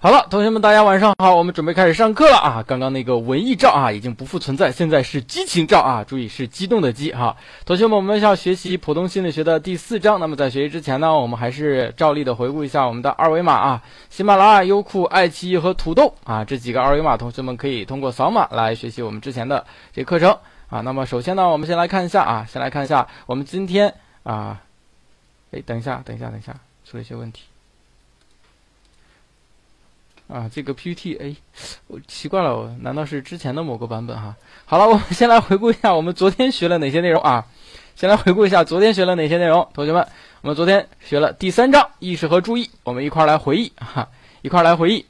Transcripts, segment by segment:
好了，同学们，大家晚上好，我们准备开始上课了啊！刚刚那个文艺照啊，已经不复存在，现在是激情照啊！注意是激动的激哈。同学们，我们要学习普通心理学的第四章。那么在学习之前呢，我们还是照例的回顾一下我们的二维码啊，喜马拉雅、优酷、爱奇艺和土豆啊这几个二维码，同学们可以通过扫码来学习我们之前的这课程啊。那么首先呢，我们先来看一下啊，先来看一下我们今天啊，哎，等一下，等一下，等一下，出了一些问题。啊，这个 PPT，哎，我奇怪了，难道是之前的某个版本哈？好了，我们先来回顾一下我们昨天学了哪些内容啊？先来回顾一下昨天学了哪些内容，同学们，我们昨天学了第三章意识和注意，我们一块儿来回忆哈，一块儿来回忆。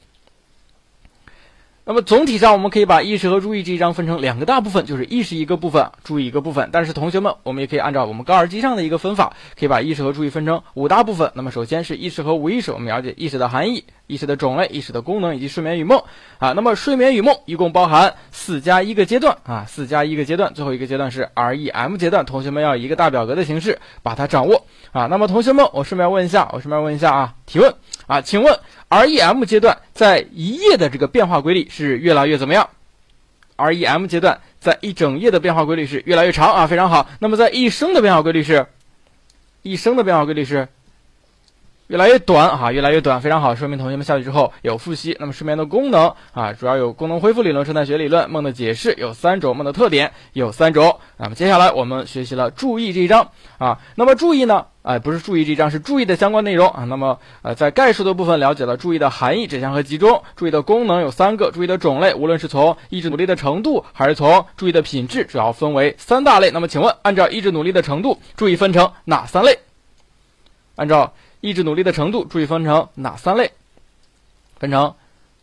那么总体上，我们可以把意识和注意这一章分成两个大部分，就是意识一个部分，注意一个部分。但是同学们，我们也可以按照我们高尔基上的一个分法，可以把意识和注意分成五大部分。那么首先是意识和无意识，我们了解意识的含义、意识的种类、意识的功能以及睡眠与梦啊。那么睡眠与梦一共包含四加一个阶段啊，四加一个阶段，最后一个阶段是 REM 阶段。同学们要以一个大表格的形式把它掌握啊。那么同学们，我顺便问一下，我顺便问一下啊，提问啊，请问？REM 阶段在一夜的这个变化规律是越来越怎么样？REM 阶段在一整夜的变化规律是越来越长啊，非常好。那么在一生的变化规律是，一生的变化规律是。越来越短啊，越来越短，非常好，说明同学们下去之后有复习。那么睡眠的功能啊，主要有功能恢复理论、生态学理论、梦的解释有三种，梦的特点有三种。那么接下来我们学习了注意这一章啊。那么注意呢，哎，不是注意这一章，是注意的相关内容啊。那么呃，在概述的部分了解了注意的含义、指向和集中。注意的功能有三个，注意的种类，无论是从意志努力的程度，还是从注意的品质，主要分为三大类。那么请问，按照意志努力的程度，注意分成哪三类？按照意志努力的程度，注意分成哪三类？分成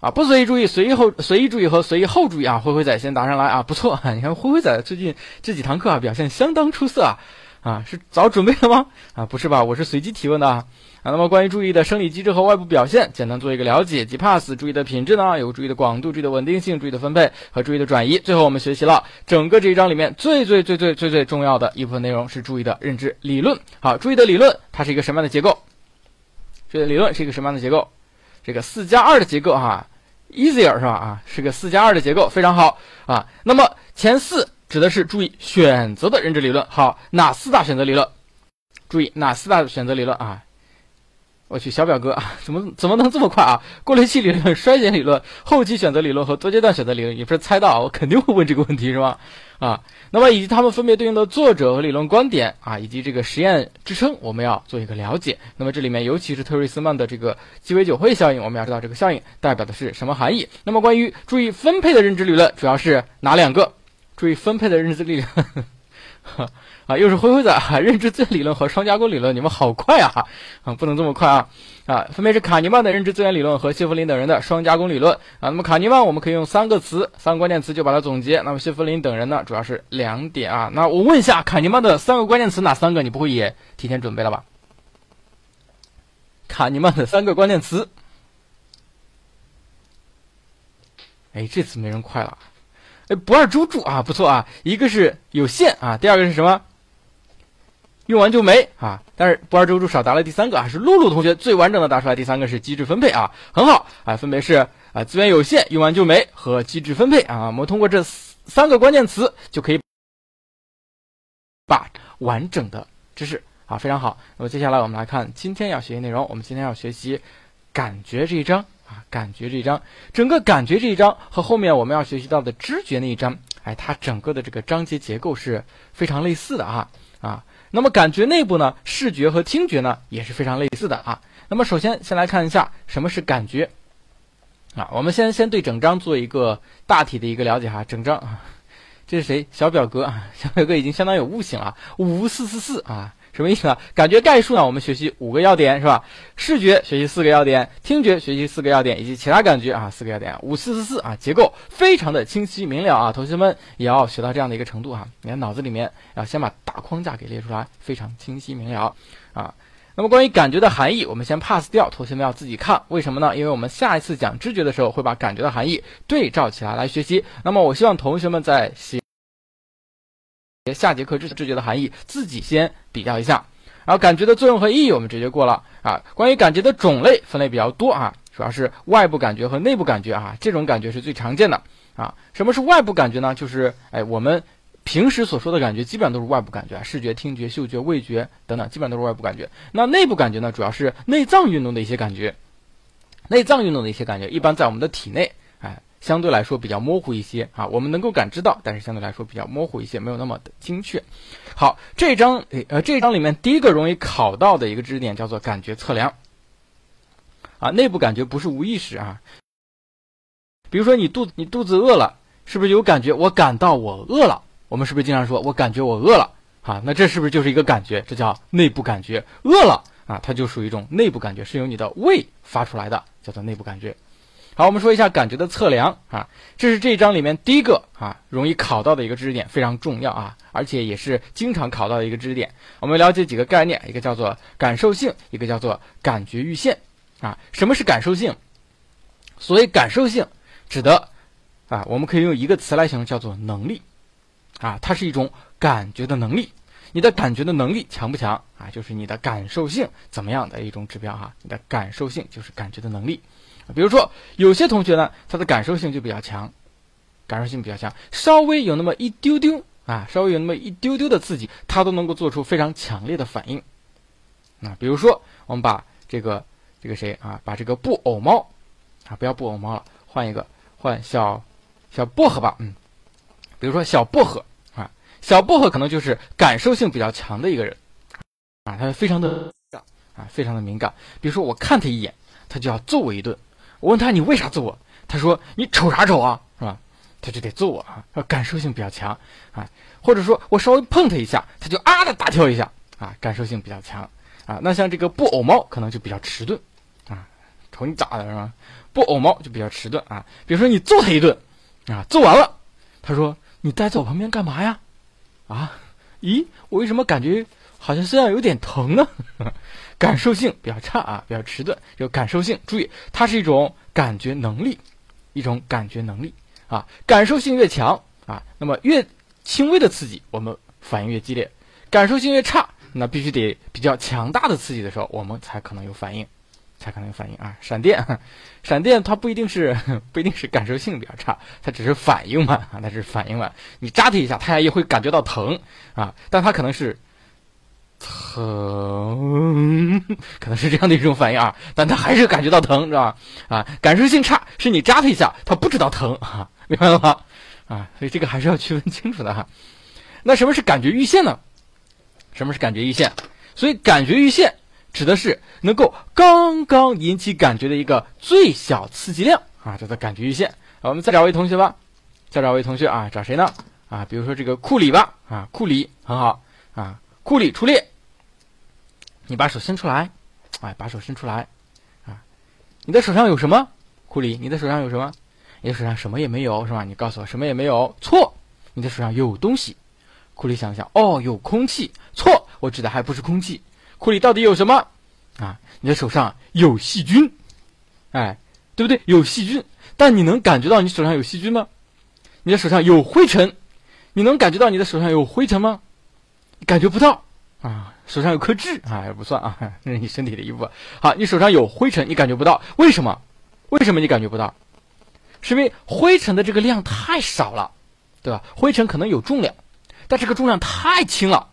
啊，不随意注意、随意后、随意注意和随意后注意啊。灰灰仔先答上来啊，不错，你看灰灰仔最近这几堂课啊，表现相当出色啊。啊，是早准备了吗？啊，不是吧，我是随机提问的啊。啊，那么关于注意的生理机制和外部表现，简单做一个了解。G pass 注意的品质呢，有注意的广度、注意的稳定性、注意的分配和注意的转移。最后我们学习了整个这一章里面最最最最最最重要的一部分内容是注意的认知理论。好，注意的理论它是一个什么样的结构？这个理论是一个什么样的结构？这个四加二的结构哈，easier 是吧？啊，是个四加二的结构，非常好啊。那么前四指的是注意选择的认知理论。好，哪四大选择理论？注意哪四大选择理论啊？我去，小表哥啊，怎么怎么能这么快啊？过滤器理论、衰减理论、后期选择理论和多阶段选择理论，也不是猜到啊，我肯定会问这个问题是吧？啊，那么以及他们分别对应的作者和理论观点啊，以及这个实验支撑，我们要做一个了解。那么这里面尤其是特瑞斯曼的这个鸡尾酒会效应，我们要知道这个效应代表的是什么含义。那么关于注意分配的认知理论，主要是哪两个？注意分配的认知理论。啊，又是灰灰仔 啊！认知资源理论和双加工理论，你们好快啊！啊，不能这么快啊！啊，分别是卡尼曼的认知资源理论和谢弗林等人的双加工理论啊。那么卡尼曼我们可以用三个词、三个关键词就把它总结。那么谢弗林等人呢，主要是两点啊。那我问一下，卡尼曼的三个关键词哪三个？你不会也提前准备了吧？卡尼曼的三个关键词，哎，这次没人快了。哎，不二周助啊，不错啊。一个是有限啊，第二个是什么？用完就没啊，但是不二周助少答了第三个啊，是露露同学最完整的答出来。第三个是机制分配啊，很好啊，分别是啊资源有限、用完就没和机制分配啊。我们通过这三个关键词就可以把完整的知识啊，非常好。那么接下来我们来看今天要学习内容，我们今天要学习感觉这一章啊，感觉这一章，整个感觉这一章和后面我们要学习到的知觉那一章，哎，它整个的这个章节结构是非常类似的啊啊。那么感觉内部呢，视觉和听觉呢也是非常类似的啊。那么首先先来看一下什么是感觉啊。我们先先对整张做一个大体的一个了解哈。整张啊，这是谁？小表哥啊，小表哥已经相当有悟性了。五四四四啊。什么意思呢？感觉概述呢？我们学习五个要点是吧？视觉学习四个要点，听觉学习四个要点，以及其他感觉啊四个要点。五四四四啊，结构非常的清晰明了啊，同学们也要学到这样的一个程度啊。你看脑子里面要先把大框架给列出来，非常清晰明了啊。那么关于感觉的含义，我们先 pass 掉，同学们要自己看。为什么呢？因为我们下一次讲知觉的时候会把感觉的含义对照起来来学习。那么我希望同学们在写。下节课知知觉的含义，自己先比较一下。然后感觉的作用和意义，我们直接过了啊。关于感觉的种类分类比较多啊，主要是外部感觉和内部感觉啊，这种感觉是最常见的啊。什么是外部感觉呢？就是哎，我们平时所说的感觉，基本上都是外部感觉啊，视觉、听觉、嗅觉、味觉等等，基本上都是外部感觉。那内部感觉呢，主要是内脏运动的一些感觉，内脏运动的一些感觉，一般在我们的体内，相对来说比较模糊一些啊，我们能够感知到，但是相对来说比较模糊一些，没有那么的精确。好，这章呃，这章里面第一个容易考到的一个知识点叫做感觉测量。啊，内部感觉不是无意识啊。比如说你肚你肚子饿了，是不是有感觉？我感到我饿了。我们是不是经常说我感觉我饿了？啊，那这是不是就是一个感觉？这叫内部感觉。饿了啊，它就属于一种内部感觉，是由你的胃发出来的，叫做内部感觉。好，我们说一下感觉的测量啊，这是这一章里面第一个啊容易考到的一个知识点，非常重要啊，而且也是经常考到的一个知识点。我们了解几个概念，一个叫做感受性，一个叫做感觉阈限。啊，什么是感受性？所谓感受性，指的啊，我们可以用一个词来形容，叫做能力。啊，它是一种感觉的能力。你的感觉的能力强不强啊？就是你的感受性怎么样的一种指标哈。你的感受性就是感觉的能力。比如说，有些同学呢，他的感受性就比较强，感受性比较强，稍微有那么一丢丢啊，稍微有那么一丢丢的刺激，他都能够做出非常强烈的反应。啊，比如说，我们把这个。这个谁啊？把这个布偶猫，啊，不要布偶猫了，换一个，换小小薄荷吧。嗯，比如说小薄荷啊，小薄荷可能就是感受性比较强的一个人啊，他非常的啊，非常的敏感。比如说我看他一眼，他就要揍我一顿。我问他你为啥揍我？他说你瞅啥瞅啊，是吧？他就得揍我啊，感受性比较强啊。或者说我稍微碰他一下，他就啊的大跳一下啊，感受性比较强啊。那像这个布偶猫可能就比较迟钝啊。瞅你咋的是吧？布偶猫就比较迟钝啊。比如说你揍他一顿，啊，揍完了，他说你待在我旁边干嘛呀？啊，咦，我为什么感觉好像身上有点疼呢？感受性比较差啊，比较迟钝。有感受性，注意，它是一种感觉能力，一种感觉能力啊。感受性越强啊，那么越轻微的刺激，我们反应越激烈；感受性越差，那必须得比较强大的刺激的时候，我们才可能有反应。才可能有反应啊！闪电，闪电它不一定是不一定是感受性比较差，它只是反应嘛啊，它是反应嘛。你扎它一下，它也会感觉到疼啊，但它可能是疼，可能是这样的一种反应啊，但他还是感觉到疼，是吧？啊，感受性差是你扎他一下，他不知道疼啊，明白了吗？啊，所以这个还是要区分清楚的哈。那什么是感觉阈限呢？什么是感觉阈限？所以感觉阈限。指的是能够刚刚引起感觉的一个最小刺激量啊，叫做感觉阈限。我们再找位同学吧，再找位同学啊，找谁呢？啊，比如说这个库里吧，啊，库里很好啊，库里出列，你把手伸出来，哎，把手伸出来啊，你的手上有什么？库里，你的手上有什么？你的手上什么也没有是吧？你告诉我什么也没有，错，你的手上有东西。库里想想，哦，有空气，错，我指的还不是空气。库里到底有什么啊？你的手上有细菌，哎，对不对？有细菌，但你能感觉到你手上有细菌吗？你的手上有灰尘，你能感觉到你的手上有灰尘吗？感觉不到啊。手上有颗痣啊，也 不算啊，那是你身体的一部分。好，你手上有灰尘，你感觉不到，为什么？为什么你感觉不到？是因为灰尘的这个量太少了，对吧？灰尘可能有重量，但这个重量太轻了，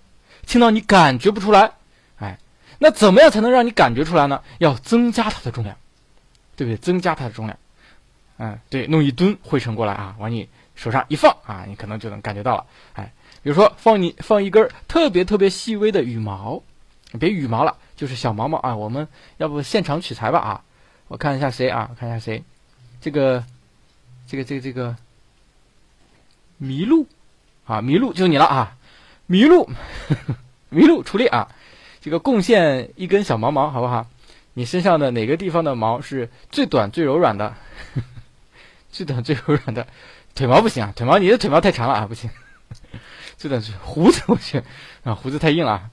轻到你感觉不出来。哎那怎么样才能让你感觉出来呢？要增加它的重量，对不对？增加它的重量，嗯，对，弄一吨灰尘过来啊，往你手上一放啊，你可能就能感觉到了。哎，比如说放你放一根特别特别细微的羽毛，别羽毛了，就是小毛毛啊。我们要不现场取材吧啊？我看一下谁啊？看一下谁？这个，这个，这个，这个，麋鹿啊，麋鹿就你了啊！麋鹿，麋鹿出列啊！这个贡献一根小毛毛，好不好？你身上的哪个地方的毛是最短最柔软的？最短最柔软的腿毛不行啊，腿毛你的腿毛太长了啊，不行。最短最胡子，我去啊，胡子太硬了啊，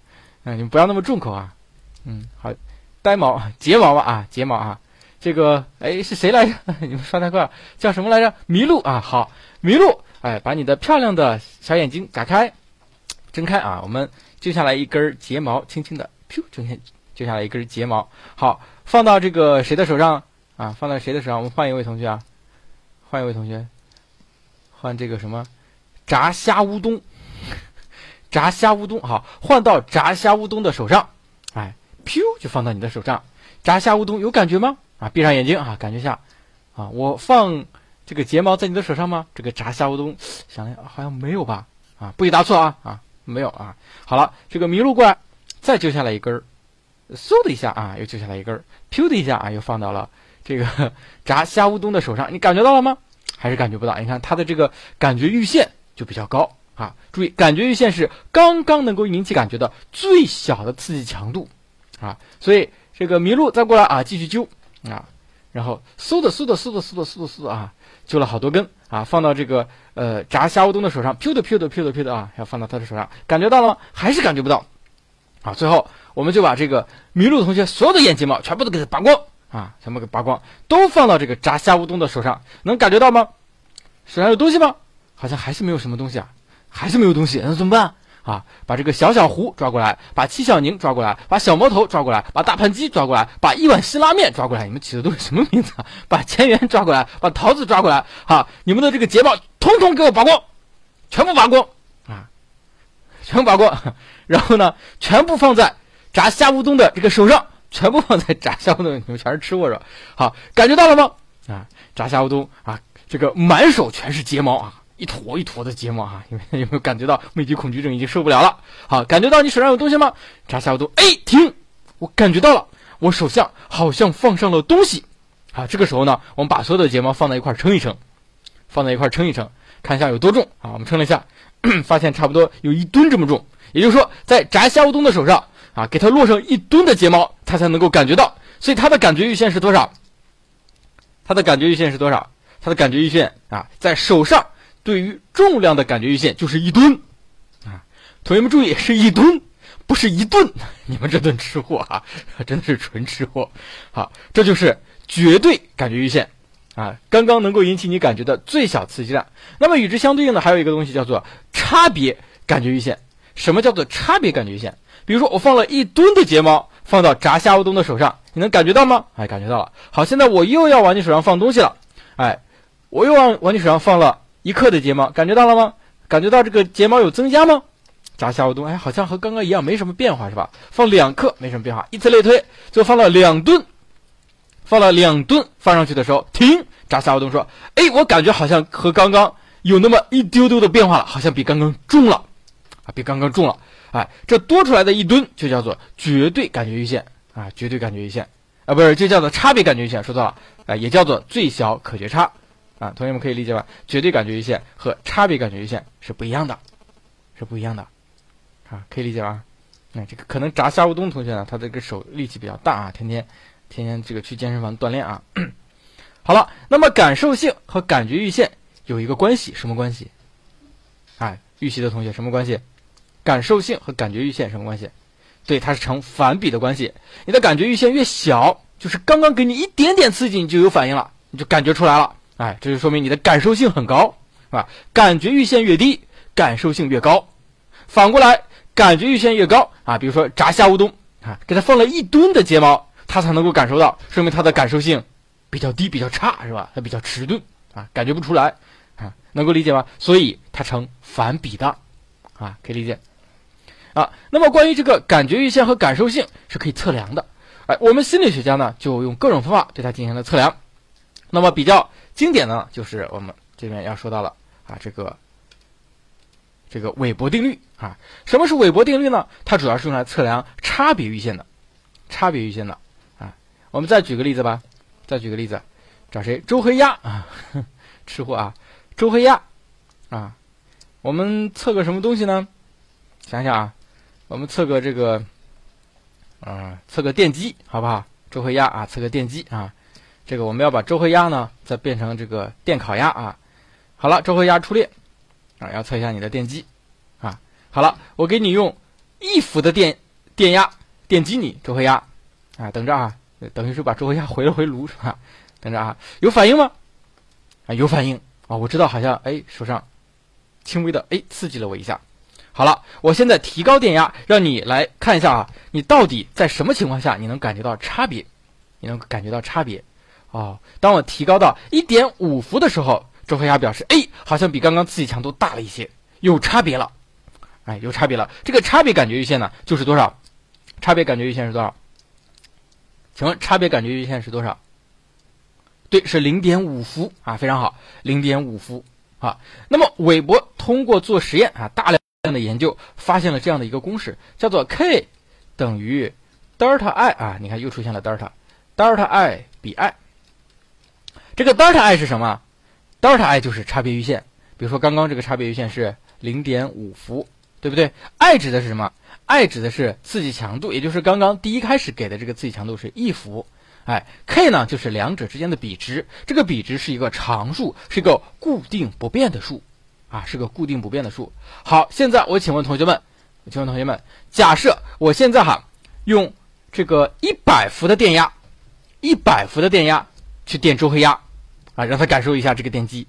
你们不要那么重口啊。嗯，好，呆毛睫毛吧啊，睫毛啊，这个哎是谁来着？你们刷太快了，叫什么来着？麋鹿啊，好，麋鹿，哎，把你的漂亮的小眼睛打开，睁开啊，我们。揪下来一根睫毛，轻轻的，噗，揪下揪下来一根睫毛。好，放到这个谁的手上啊，放到谁的手上？我们换一位同学啊，换一位同学，换这个什么炸虾乌冬，炸虾乌冬好，换到炸虾乌冬的手上，哎，噗就放到你的手上，炸虾乌冬有感觉吗？啊，闭上眼睛啊，感觉下，啊，我放这个睫毛在你的手上吗？这个炸虾乌冬，想想好像没有吧？啊，不许答错啊啊，没有啊。好了，这个麋鹿过来，再揪下来一根儿，嗖的一下啊，又揪下来一根儿，噗的一下啊，又放到了。这个 炸虾乌冬的手上，你感觉到了吗？还是感觉不到？你看它的这个感觉阈限就比较高啊！注意，感觉阈限是刚刚能够引起感觉的最小的刺激强度啊！所以这个麋鹿再过来啊，继续揪啊，然后嗖的嗖的嗖的嗖的嗖的嗖啊，揪了好多根啊，放到这个呃炸虾乌冬的手上，噗的噗的噗的噗的啊，要放到他的手上，感觉到了吗？还是感觉不到啊！最后我们就把这个麋鹿同学所有的眼睫毛全部都给它拔光。啊，全部给拔光，都放到这个炸虾乌冬的手上，能感觉到吗？手上有东西吗？好像还是没有什么东西啊，还是没有东西，那怎么办啊？把这个小小胡抓过来，把戚小宁抓过来，把小魔头抓过来，把大盘鸡抓过来，把一碗辛拉面抓过来。你们起的都是什么名字啊？把钱元抓过来，把桃子抓过来，哈，你们的这个睫毛统统给我拔光，全部拔光啊，全部拔光，然后呢，全部放在炸虾乌冬的这个手上。全部放在炸虾乌冬，你们全是吃货是吧？好，感觉到了吗？啊，炸虾乌冬啊，这个满手全是睫毛啊，一坨一坨的睫毛啊，有没有没有感觉到密集恐惧症已经受不了了？好，感觉到你手上有东西吗？炸虾乌冬，哎，停！我感觉到了，我手下好像放上了东西。啊，这个时候呢，我们把所有的睫毛放在一块称一称，放在一块称一称，看一下有多重啊？我们称了一下，发现差不多有一吨这么重。也就是说，在炸虾乌冬的手上。啊，给它落上一吨的睫毛，它才能够感觉到。所以它的感觉阈限是多少？它的感觉阈限是多少？它的感觉阈限啊，在手上对于重量的感觉阈限就是一吨。啊，同学们注意，是一吨，不是一顿。你们这顿吃货啊，真的是纯吃货。好，这就是绝对感觉阈限啊，刚刚能够引起你感觉的最小刺激量。那么与之相对应的还有一个东西叫做差别感觉阈限。什么叫做差别感觉阈限？比如说，我放了一吨的睫毛放到炸虾乌冬的手上，你能感觉到吗？哎，感觉到了。好，现在我又要往你手上放东西了，哎，我又往往你手上放了一克的睫毛，感觉到了吗？感觉到这个睫毛有增加吗？炸虾乌冬，哎，好像和刚刚一样，没什么变化，是吧？放两克没什么变化，以此类推，就放了两吨，放了两吨放上去的时候，停！炸虾乌东说：“哎，我感觉好像和刚刚有那么一丢丢的变化了，好像比刚刚重了，啊，比刚刚重了。”哎，这多出来的一吨就叫做绝对感觉阈限啊，绝对感觉阈限啊，不是，就叫做差别感觉阈限，说错了，啊，也叫做最小可觉差啊，同学们可以理解吧？绝对感觉阈限和差别感觉阈限是不一样的，是不一样的，啊，可以理解吧？那这个可能炸虾乌冬同学呢，他这个手力气比较大啊，天天天天这个去健身房锻炼啊。好了，那么感受性和感觉阈限有一个关系，什么关系？哎，预习的同学什么关系？感受性和感觉阈限什么关系？对，它是成反比的关系。你的感觉阈限越小，就是刚刚给你一点点刺激，你就有反应了，你就感觉出来了。哎，这就说明你的感受性很高，是吧？感觉阈限越低，感受性越高。反过来，感觉阈限越高啊，比如说炸虾乌冬啊，给它放了一吨的睫毛，它才能够感受到，说明它的感受性比较低，比较差，是吧？它比较迟钝啊，感觉不出来啊，能够理解吗？所以它成反比的啊，可以理解。啊，那么关于这个感觉阈限和感受性是可以测量的，哎，我们心理学家呢就用各种方法对它进行了测量。那么比较经典呢，就是我们这边要说到了啊，这个这个韦伯定律啊。什么是韦伯定律呢？它主要是用来测量差别阈限的，差别阈限的啊。我们再举个例子吧，再举个例子，找谁？周黑鸭啊，吃货啊，周黑鸭啊，我们测个什么东西呢？想想啊。我们测个这个，啊，测个电机，好不好？周黑鸭啊，测个电机啊。这个我们要把周黑鸭呢，再变成这个电烤鸭啊。好了，周黑鸭出列啊，要测一下你的电机啊。好了，我给你用一伏的电电压电击你周黑鸭啊。等着啊，等于是把周黑鸭回了回炉是吧？等着啊，有反应吗？啊，有反应啊，我知道好像哎手上轻微的哎刺激了我一下。好了，我现在提高电压，让你来看一下啊，你到底在什么情况下你能感觉到差别？你能感觉到差别？哦，当我提高到一点五伏的时候，周黑鸭表示，哎，好像比刚刚刺激强度大了一些，有差别了，哎，有差别了。这个差别感觉阈限呢，就是多少？差别感觉阈限是多少？请问差别感觉阈限是多少？对，是零点五伏啊，非常好，零点五伏啊。那么韦伯通过做实验啊，大量的研究，发现了这样的一个公式，叫做 K 等于德尔塔 I 啊，你看又出现了德尔塔，德尔塔 I 比 I。这个德尔塔 I 是什么？德尔塔 I 就是差别阈限。比如说刚刚这个差别阈限是零点五伏，对不对？I 指的是什么？I 指的是刺激强度，也就是刚刚第一开始给的这个刺激强度是一伏。哎，k 呢就是两者之间的比值，这个比值是一个常数，是一个固定不变的数，啊，是个固定不变的数。好，现在我请问同学们，请问同学们，假设我现在哈用这个一百伏的电压，一百伏的电压去电周黑鸭，啊，让他感受一下这个电机。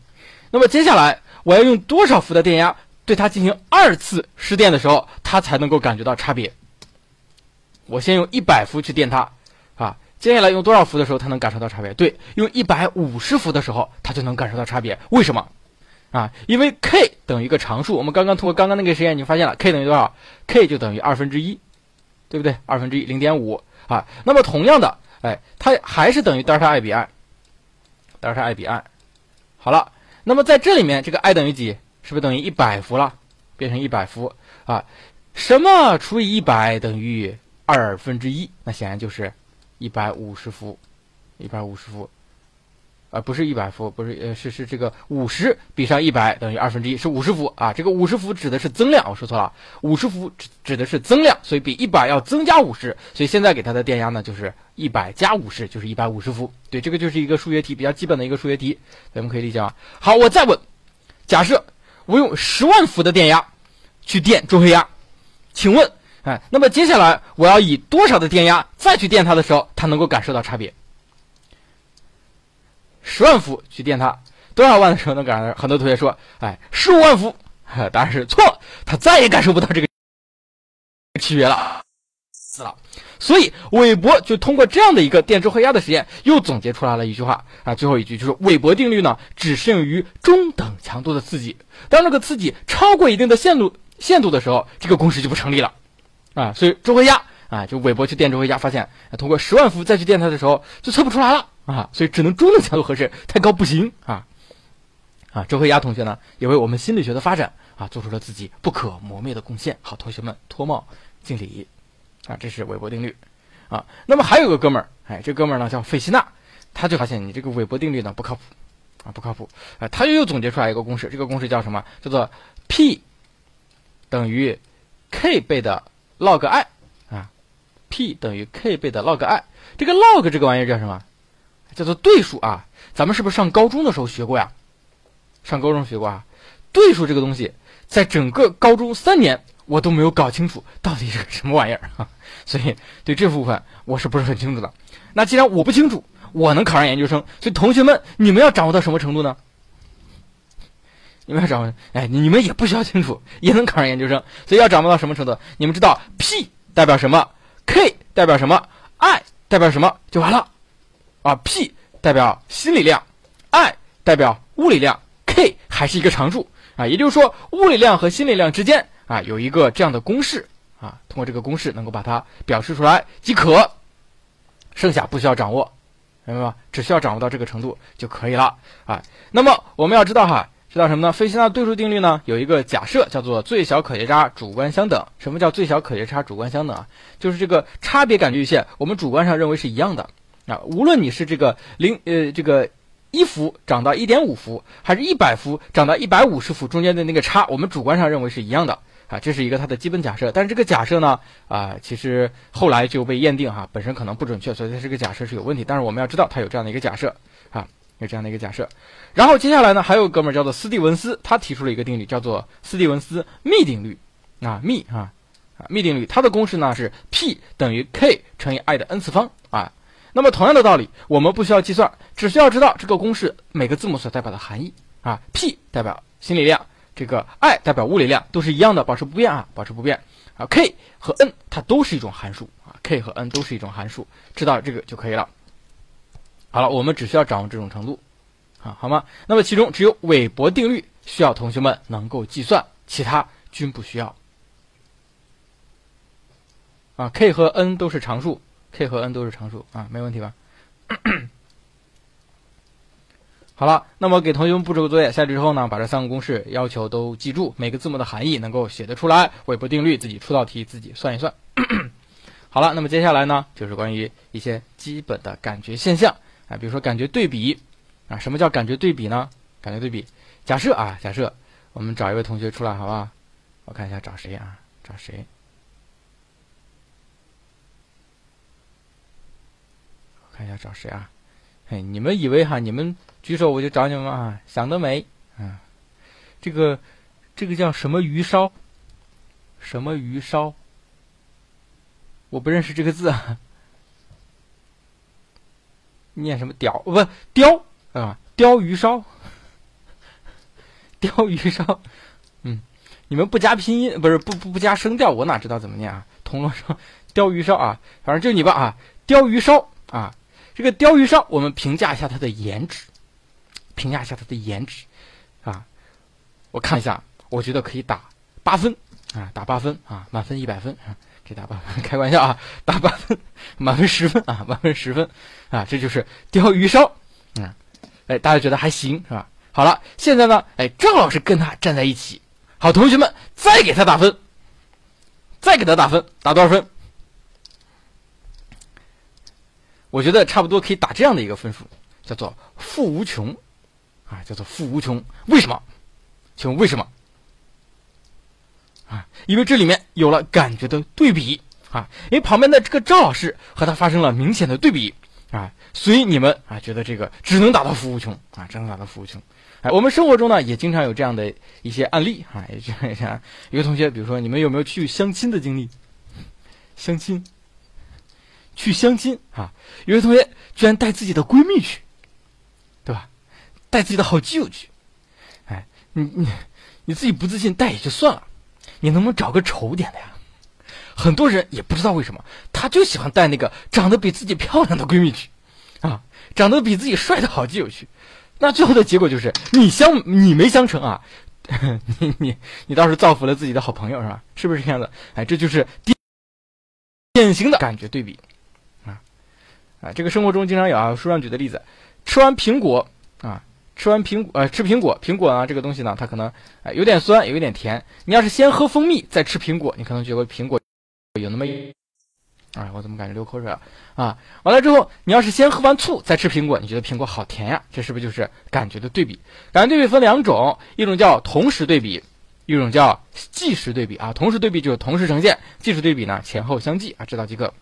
那么接下来我要用多少伏的电压对它进行二次失电的时候，它才能够感觉到差别？我先用一百伏去电它。啊接下来用多少伏的时候，它能感受到差别？对，用一百五十伏的时候，它就能感受到差别。为什么？啊，因为 k 等于一个常数。我们刚刚通过刚刚那个实验，你发现了 k 等于多少？k 就等于二分之一，对不对？二分之一，零点五啊。那么同样的，哎，它还是等于德尔塔 I 比 I，德尔塔 I 比 I。好了，那么在这里面，这个 I 等于几？是不是等于一百伏了？变成一百伏啊？什么除以一百等于二分之一？那显然就是。一百五十伏，一百五十伏，啊，不是一百伏，不是，呃，是是这个五十比上一百等于二分之一，是五十伏啊。这个五十伏指的是增量，我说错了，五十伏指指的是增量，所以比一百要增加五十，所以现在给它的电压呢就是一百加五十，就是一百五十伏。对，这个就是一个数学题，比较基本的一个数学题，咱们可以理解吗？好，我再问，假设我用十万伏的电压去电周黑鸭，请问？哎，那么接下来我要以多少的电压再去电它的时候，它能够感受到差别？十万伏去电它，多少万的时候能感受？很多同学说，哎，十五万伏，答案是错，他再也感受不到这个区别了，死了。所以韦伯就通过这样的一个电周黑压的实验，又总结出来了一句话啊，最后一句就是韦伯定律呢，只适用于中等强度的刺激，当这个刺激超过一定的限度限度的时候，这个公式就不成立了。啊，所以周黑鸭啊，就韦伯去电周黑鸭，发现通过十万伏再去电它的时候，就测不出来了啊，所以只能中等强度合适，太高不行啊。啊，周黑鸭同学呢，也为我们心理学的发展啊，做出了自己不可磨灭的贡献。好，同学们脱帽敬礼啊，这是韦伯定律啊。那么还有个哥们儿，哎，这哥们儿呢叫费希纳，他就发现你这个韦伯定律呢不靠谱啊，不靠谱。哎，他又又总结出来一个公式，这个公式叫什么？叫做 P 等于 K 倍的。log i 啊，p 等于 k 倍的 log i，这个 log 这个玩意儿叫什么？叫做对数啊。咱们是不是上高中的时候学过呀？上高中学过啊。对数这个东西，在整个高中三年，我都没有搞清楚到底是个什么玩意儿啊。所以对这部分我是不是很清楚的？那既然我不清楚，我能考上研究生，所以同学们，你们要掌握到什么程度呢？你们要掌握，哎，你们也不需要清楚，也能考上研究生。所以要掌握到什么程度？你们知道 P 代表什么，K 代表什么，I 代表什么就完了。啊，P 代表心理量，I 代表物理量，K 还是一个常数啊。也就是说，物理量和心理量之间啊有一个这样的公式啊，通过这个公式能够把它表示出来即可。剩下不需要掌握，明白吗？只需要掌握到这个程度就可以了啊。那么我们要知道哈。知道什么呢？费希纳对数定律呢？有一个假设叫做最小可接差主观相等。什么叫最小可接差主观相等啊？就是这个差别感觉阈限，我们主观上认为是一样的啊。无论你是这个零呃这个一伏涨到一点五伏，还是一百伏涨到一百五十伏，中间的那个差，我们主观上认为是一样的啊。这是一个它的基本假设。但是这个假设呢啊，其实后来就被验定哈，本身可能不准确，所以它这个假设是有问题。但是我们要知道它有这样的一个假设啊。有这样的一个假设，然后接下来呢，还有哥们儿叫做斯蒂文斯，他提出了一个定律，叫做斯蒂文斯幂定律啊，幂啊啊幂定律，它的公式呢是 P 等于 K 乘以 I 的 n 次方啊。那么同样的道理，我们不需要计算，只需要知道这个公式每个字母所代表的含义啊。P 代表心理量，这个 I 代表物理量，都是一样的，保持不变啊，保持不变啊。K 和 n 它都是一种函数啊，K 和 n 都是一种函数，知道这个就可以了。好了，我们只需要掌握这种程度，啊，好吗？那么其中只有韦伯定律需要同学们能够计算，其他均不需要。啊，k 和 n 都是常数，k 和 n 都是常数啊，没问题吧？好了，那么给同学们布置个作业，下去之后呢，把这三个公式要求都记住，每个字母的含义能够写得出来。韦伯定律自己出道题自己算一算。好了，那么接下来呢，就是关于一些基本的感觉现象啊，比如说感觉对比啊，什么叫感觉对比呢？感觉对比，假设啊，假设我们找一位同学出来，好不好？我看一下找谁啊？找谁？看一下找谁啊？嘿，你们以为哈，你们举手我就找你们啊？想得美啊！这个这个叫什么鱼烧？什么鱼烧？我不认识这个字啊。念什么屌？不雕啊？鲷鱼烧？鲷鱼烧？嗯，你们不加拼音，不是不不不加声调，我哪知道怎么念啊？铜锣烧，鲷鱼烧啊，反正就你吧啊！鲷鱼烧啊！这个鲷鱼烧，我们评价一下它的颜值，评价一下它的颜值，啊，我看一下，我觉得可以打八分啊，打八分啊，满分一百分啊，给打八分，开玩笑啊，打八分，满分十分啊，满分十分啊，这就是鲷鱼烧，嗯，哎，大家觉得还行是吧？好了，现在呢，哎，赵老师跟他站在一起，好，同学们再给他打分，再给他打分，打多少分？我觉得差不多可以打这样的一个分数，叫做负无穷，啊，叫做负无穷。为什么？请问为什么？啊，因为这里面有了感觉的对比啊，因为旁边的这个赵老师和他发生了明显的对比啊，所以你们啊觉得这个只能打到负无穷啊，只能打到负无穷。哎，我们生活中呢也经常有这样的一些案例啊，也就像一个同学，比如说你们有没有去相亲的经历？相亲。去相亲啊！有些同学居然带自己的闺蜜去，对吧？带自己的好基友去，哎，你你你自己不自信带也就算了，你能不能找个丑点的呀？很多人也不知道为什么，他就喜欢带那个长得比自己漂亮的闺蜜去，啊，长得比自己帅的好基友去，那最后的结果就是你相你没相成啊，你你你倒是造福了自己的好朋友是吧？是不是这样的？哎，这就是典型的感觉对比。啊，这个生活中经常有啊，书上举的例子，吃完苹果啊，吃完苹呃，吃苹果，苹果呢这个东西呢，它可能有点酸，有一点甜。你要是先喝蜂蜜再吃苹果，你可能觉得苹果有那么，哎，我怎么感觉流口水了啊？完了之后，你要是先喝完醋再吃苹果，你觉得苹果好甜呀？这是不是就是感觉的对比？感觉对比分两种，一种叫同时对比，一种叫即时对比啊。同时对比就是同时呈现，即时对比呢前后相继啊，知道即可。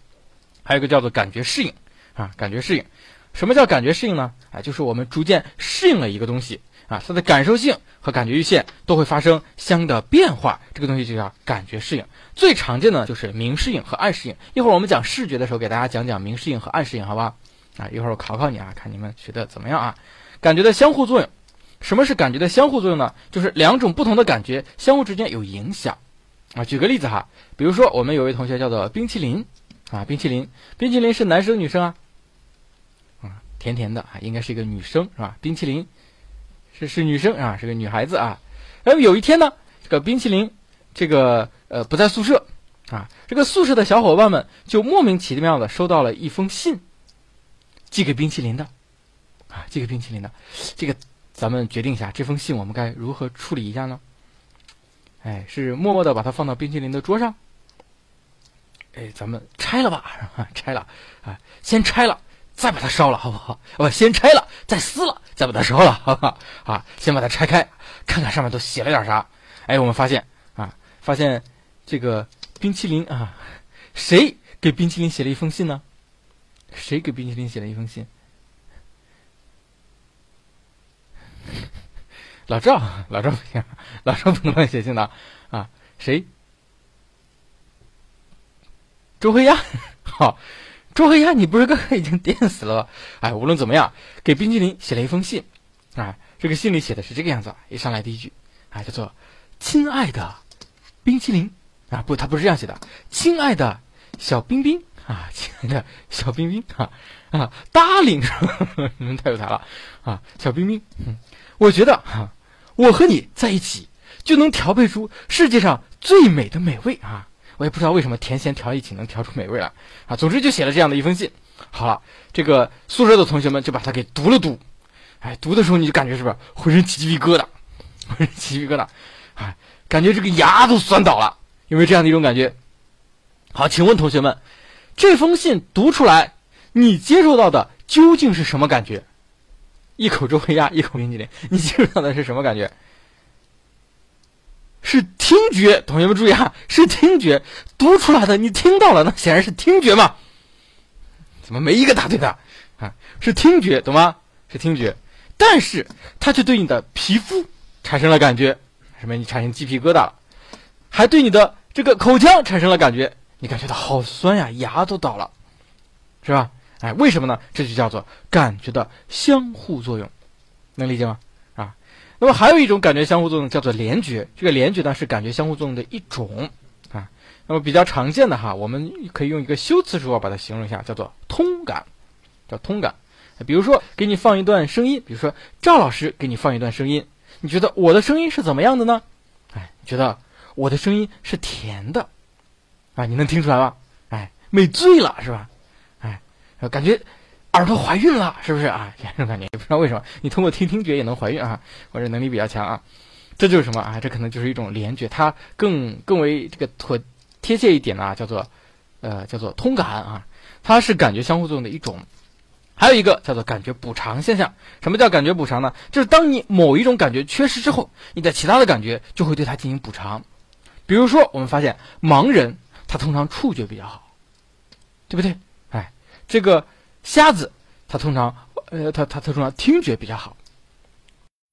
还有一个叫做感觉适应。啊，感觉适应，什么叫感觉适应呢？啊，就是我们逐渐适应了一个东西啊，它的感受性和感觉阈限都会发生相应的变化，这个东西就叫感觉适应。最常见的就是明适应和暗适应。一会儿我们讲视觉的时候，给大家讲讲明适应和暗适应，好吧？啊，一会儿我考考你啊，看你们学的怎么样啊？感觉的相互作用，什么是感觉的相互作用呢？就是两种不同的感觉相互之间有影响啊。举个例子哈，比如说我们有位同学叫做冰淇淋啊，冰淇淋，冰淇淋是男生女生啊？甜甜的啊，应该是一个女生是吧？冰淇淋是是女生啊，是个女孩子啊。然后有一天呢，这个冰淇淋这个呃不在宿舍啊，这个宿舍的小伙伴们就莫名其妙的收到了一封信，寄给冰淇淋的啊，寄给冰淇淋的。这个咱们决定一下，这封信我们该如何处理一下呢？哎，是默默的把它放到冰淇淋的桌上？哎，咱们拆了吧，拆了啊，先拆了。再把它烧了，好不好？不，先拆了，再撕了，再把它烧了，好不好？啊，先把它拆开，看看上面都写了点啥。哎，我们发现啊，发现这个冰淇淋啊，谁给冰淇淋写了一封信呢？谁给冰淇淋写了一封信？老赵，老赵不行，老赵不能乱写信的啊。谁？周黑鸭，好。周黑鸭，你不是刚刚已经电死了？哎，无论怎么样，给冰淇淋写了一封信，啊，这个信里写的是这个样子，一上来第一句，啊，叫做“亲爱的冰淇淋”，啊，不，他不是这样写的，“亲爱的小冰冰”，啊，亲爱的小冰冰啊啊，darling，你们太有才了。啊，小冰冰，嗯，我觉得哈，我和你在一起就能调配出世界上最美的美味啊！我也不知道为什么甜咸调一起能调出美味来啊！总之就写了这样的一封信。好了，这个宿舍的同学们就把它给读了读。哎，读的时候你就感觉是不是浑身起鸡皮疙瘩，浑身起鸡皮疙瘩，哎，感觉这个牙都酸倒了，有没有这样的一种感觉？好，请问同学们，这封信读出来，你接受到的究竟是什么感觉？一口周黑鸭，一口冰淇淋，你接受到的是什么感觉？听觉，同学们注意哈，是听觉读出来的，你听到了，那显然是听觉嘛？怎么没一个答对的啊？是听觉，懂吗？是听觉，但是它却对你的皮肤产生了感觉，什么？你产生鸡皮疙瘩了，还对你的这个口腔产生了感觉，你感觉到好酸呀，牙都倒了，是吧？哎，为什么呢？这就叫做感觉的相互作用，能理解吗？那么还有一种感觉相互作用叫做联觉，这个联觉呢是感觉相互作用的一种啊。那么比较常见的哈，我们可以用一个修辞手法把它形容一下，叫做通感，叫通感。比如说给你放一段声音，比如说赵老师给你放一段声音，你觉得我的声音是怎么样的呢？哎，觉得我的声音是甜的啊，你能听出来吗？哎，美醉了是吧？哎，感觉。耳朵怀孕了，是不是啊？这种感觉也不知道为什么，你通过听听觉也能怀孕啊？或者能力比较强啊？这就是什么啊？这可能就是一种联觉，它更更为这个妥贴切一点呢，叫做呃叫做通感啊，它是感觉相互作用的一种。还有一个叫做感觉补偿现象。什么叫感觉补偿呢？就是当你某一种感觉缺失之后，你的其他的感觉就会对它进行补偿。比如说，我们发现盲人他通常触觉比较好，对不对？哎，这个。瞎子，他通常，呃，他他他通常听觉比较好，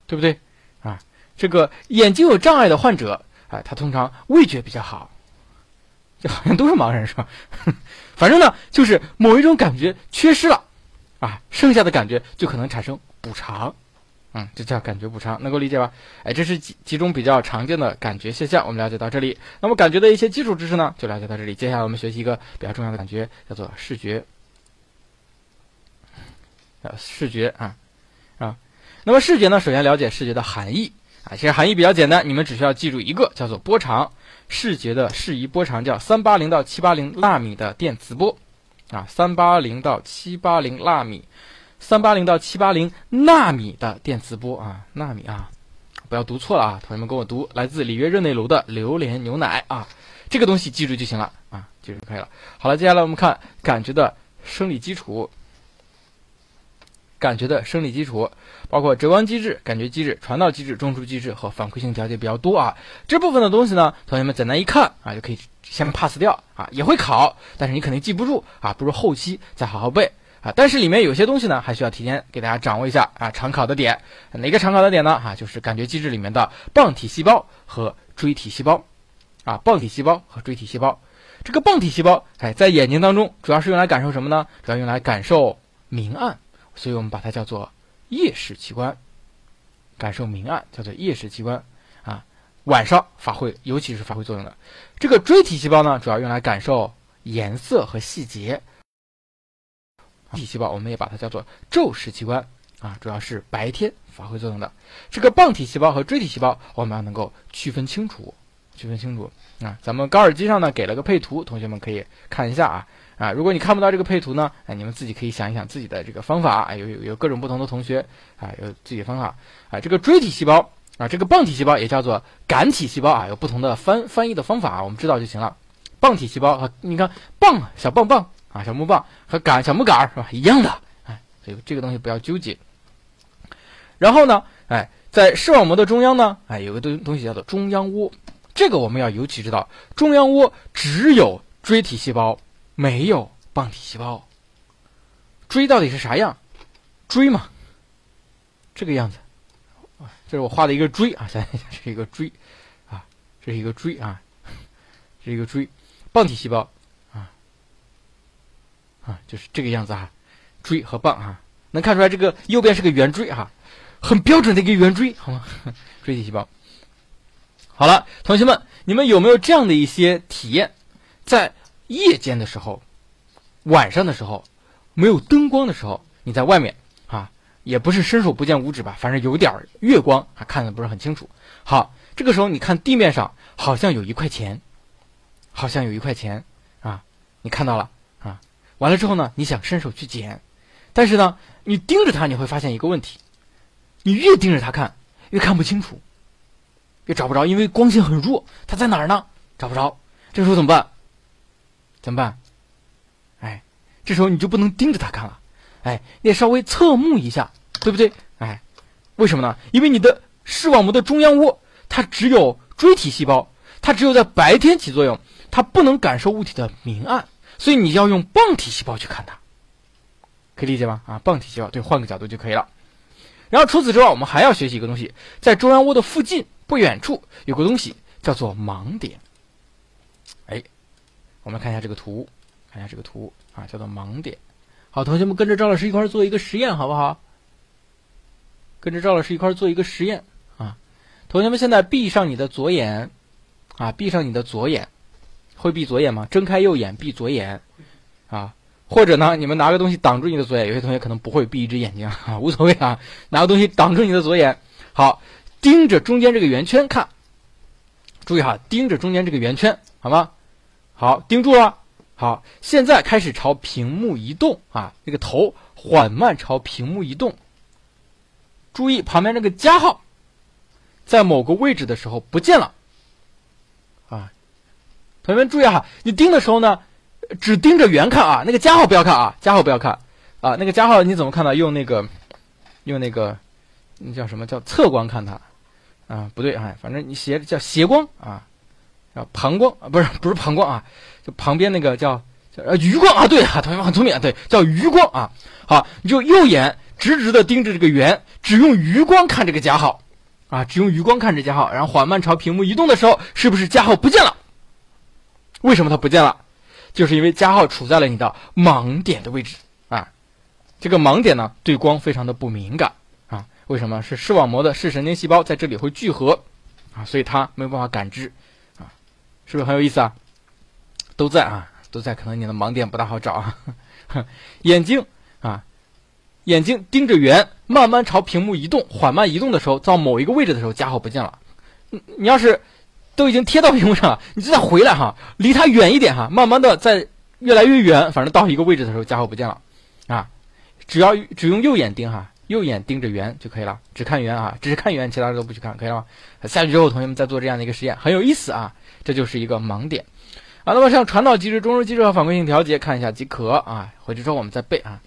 对不对？啊，这个眼睛有障碍的患者，哎，他通常味觉比较好，就好像都是盲人是吧？反正呢，就是某一种感觉缺失了，啊，剩下的感觉就可能产生补偿，嗯，这叫感觉补偿，能够理解吧？哎，这是几几种比较常见的感觉现象，我们了解到这里。那么感觉的一些基础知识呢，就了解到这里。接下来我们学习一个比较重要的感觉，叫做视觉。视觉啊，啊，那么视觉呢？首先了解视觉的含义啊，其实含义比较简单，你们只需要记住一个，叫做波长。视觉的适宜波长叫三八零到七八零纳米的电磁波，啊，三八零到七八零纳米，三八零到七八零纳米的电磁波啊，纳米啊，不要读错了啊，同学们跟我读，来自里约热内卢的榴莲牛奶啊，这个东西记住就行了啊，记住就可以了。好了，接下来我们看感觉的生理基础。感觉的生理基础包括折光机制、感觉机制、传导机制、中枢机制和反馈性调节比较多啊。这部分的东西呢，同学们简单一看啊，就可以先 pass 掉啊，也会考，但是你肯定记不住啊，不如后期再好好背啊。但是里面有些东西呢，还需要提前给大家掌握一下啊。常考的点，哪个常考的点呢？哈，就是感觉机制里面的棒体细胞和锥体细胞啊，棒体细胞和锥体细胞。这个棒体细胞，哎，在眼睛当中主要是用来感受什么呢？主要用来感受明暗。所以我们把它叫做夜视器官，感受明暗叫做夜视器官啊，晚上发挥，尤其是发挥作用的。这个锥体细胞呢，主要用来感受颜色和细节。体细胞我们也把它叫做昼视器官啊，主要是白天发挥作用的。这个棒体细胞和锥体细胞我们要能够区分清楚，区分清楚啊。咱们高尔基上呢给了个配图，同学们可以看一下啊。啊，如果你看不到这个配图呢，哎，你们自己可以想一想自己的这个方法啊，有有有各种不同的同学啊，有自己的方法啊。这个锥体细胞啊，这个棒体细胞也叫做杆体细胞啊，有不同的翻翻译的方法，我们知道就行了。棒体细胞和你看棒小棒棒啊，小木棒和杆小木杆是吧，一样的，哎，所以这个东西不要纠结。然后呢，哎，在视网膜的中央呢，哎，有个东东西叫做中央窝，这个我们要尤其知道，中央窝只有锥体细胞。没有棒体细胞，锥到底是啥样？锥嘛，这个样子，这是我画的一个锥啊，想一想，是一个锥。啊，这是一个锥啊，这是一个锥，棒体细胞啊。啊，就是这个样子啊，锥和棒啊，能看出来这个右边是个圆锥哈，很标准的一个圆锥，好吗？锥体细胞。好了，同学们，你们有没有这样的一些体验？在夜间的时候，晚上的时候，没有灯光的时候，你在外面啊，也不是伸手不见五指吧，反正有点月光，还看的不是很清楚。好，这个时候你看地面上好像有一块钱，好像有一块钱啊，你看到了啊。完了之后呢，你想伸手去捡，但是呢，你盯着它，你会发现一个问题，你越盯着它看，越看不清楚，越找不着，因为光线很弱，它在哪儿呢？找不着。这时候怎么办？怎么办？哎，这时候你就不能盯着它看了，哎，你得稍微侧目一下，对不对？哎，为什么呢？因为你的视网膜的中央窝，它只有锥体细胞，它只有在白天起作用，它不能感受物体的明暗，所以你要用棒体细胞去看它，可以理解吗？啊，棒体细胞，对，换个角度就可以了。然后除此之外，我们还要学习一个东西，在中央窝的附近不远处有个东西叫做盲点。哎，我们看一下这个图，看一下这个图啊，叫做盲点。好，同学们跟着赵老师一块做一个实验，好不好？跟着赵老师一块做一个实验啊！同学们现在闭上你的左眼啊，闭上你的左眼，会闭左眼吗？睁开右眼，闭左眼啊！或者呢，你们拿个东西挡住你的左眼，有些同学可能不会闭一只眼睛 啊，无所谓啊，拿个东西挡住你的左眼。好，盯着中间这个圆圈看，注意哈，盯着中间这个圆圈，好吗？好，盯住了。好，现在开始朝屏幕移动啊，这个头缓慢朝屏幕移动。注意旁边那个加号，在某个位置的时候不见了，啊，同学们注意哈，你盯的时候呢，只盯着圆看啊，那个加号不要看啊，加号不要看啊，那个加号你怎么看呢？用那个，用那个，那叫什么叫侧光看它啊？不对啊，反正你斜叫斜光啊，啊旁光啊，不是不是旁光啊，就旁边那个叫叫呃余光啊，对啊，同学们很聪明啊，对，叫余光啊，好，你就右眼。直直的盯着这个圆，只用余光看这个加号，啊，只用余光看这加号，然后缓慢朝屏幕移动的时候，是不是加号不见了？为什么它不见了？就是因为加号处在了你的盲点的位置啊。这个盲点呢，对光非常的不敏感啊。为什么？是视网膜的视神经细胞在这里会聚合啊，所以它没有办法感知，是不是很有意思啊？都在啊，都在，可能你的盲点不大好找啊。眼睛啊。眼睛盯着圆，慢慢朝屏幕移动，缓慢移动的时候，到某一个位置的时候，加号不见了。你要是都已经贴到屏幕上了，你就再回来哈，离它远一点哈，慢慢的在越来越远，反正到一个位置的时候，加号不见了啊。只要只用右眼盯哈，右眼盯着圆就可以了，只看圆啊，只是看圆，其他的都不去看，可以了吗？下去之后，同学们再做这样的一个实验，很有意思啊，这就是一个盲点啊。那么像传导机制、中枢机制和反馈性调节，看一下即可啊。回去之后我们再背啊。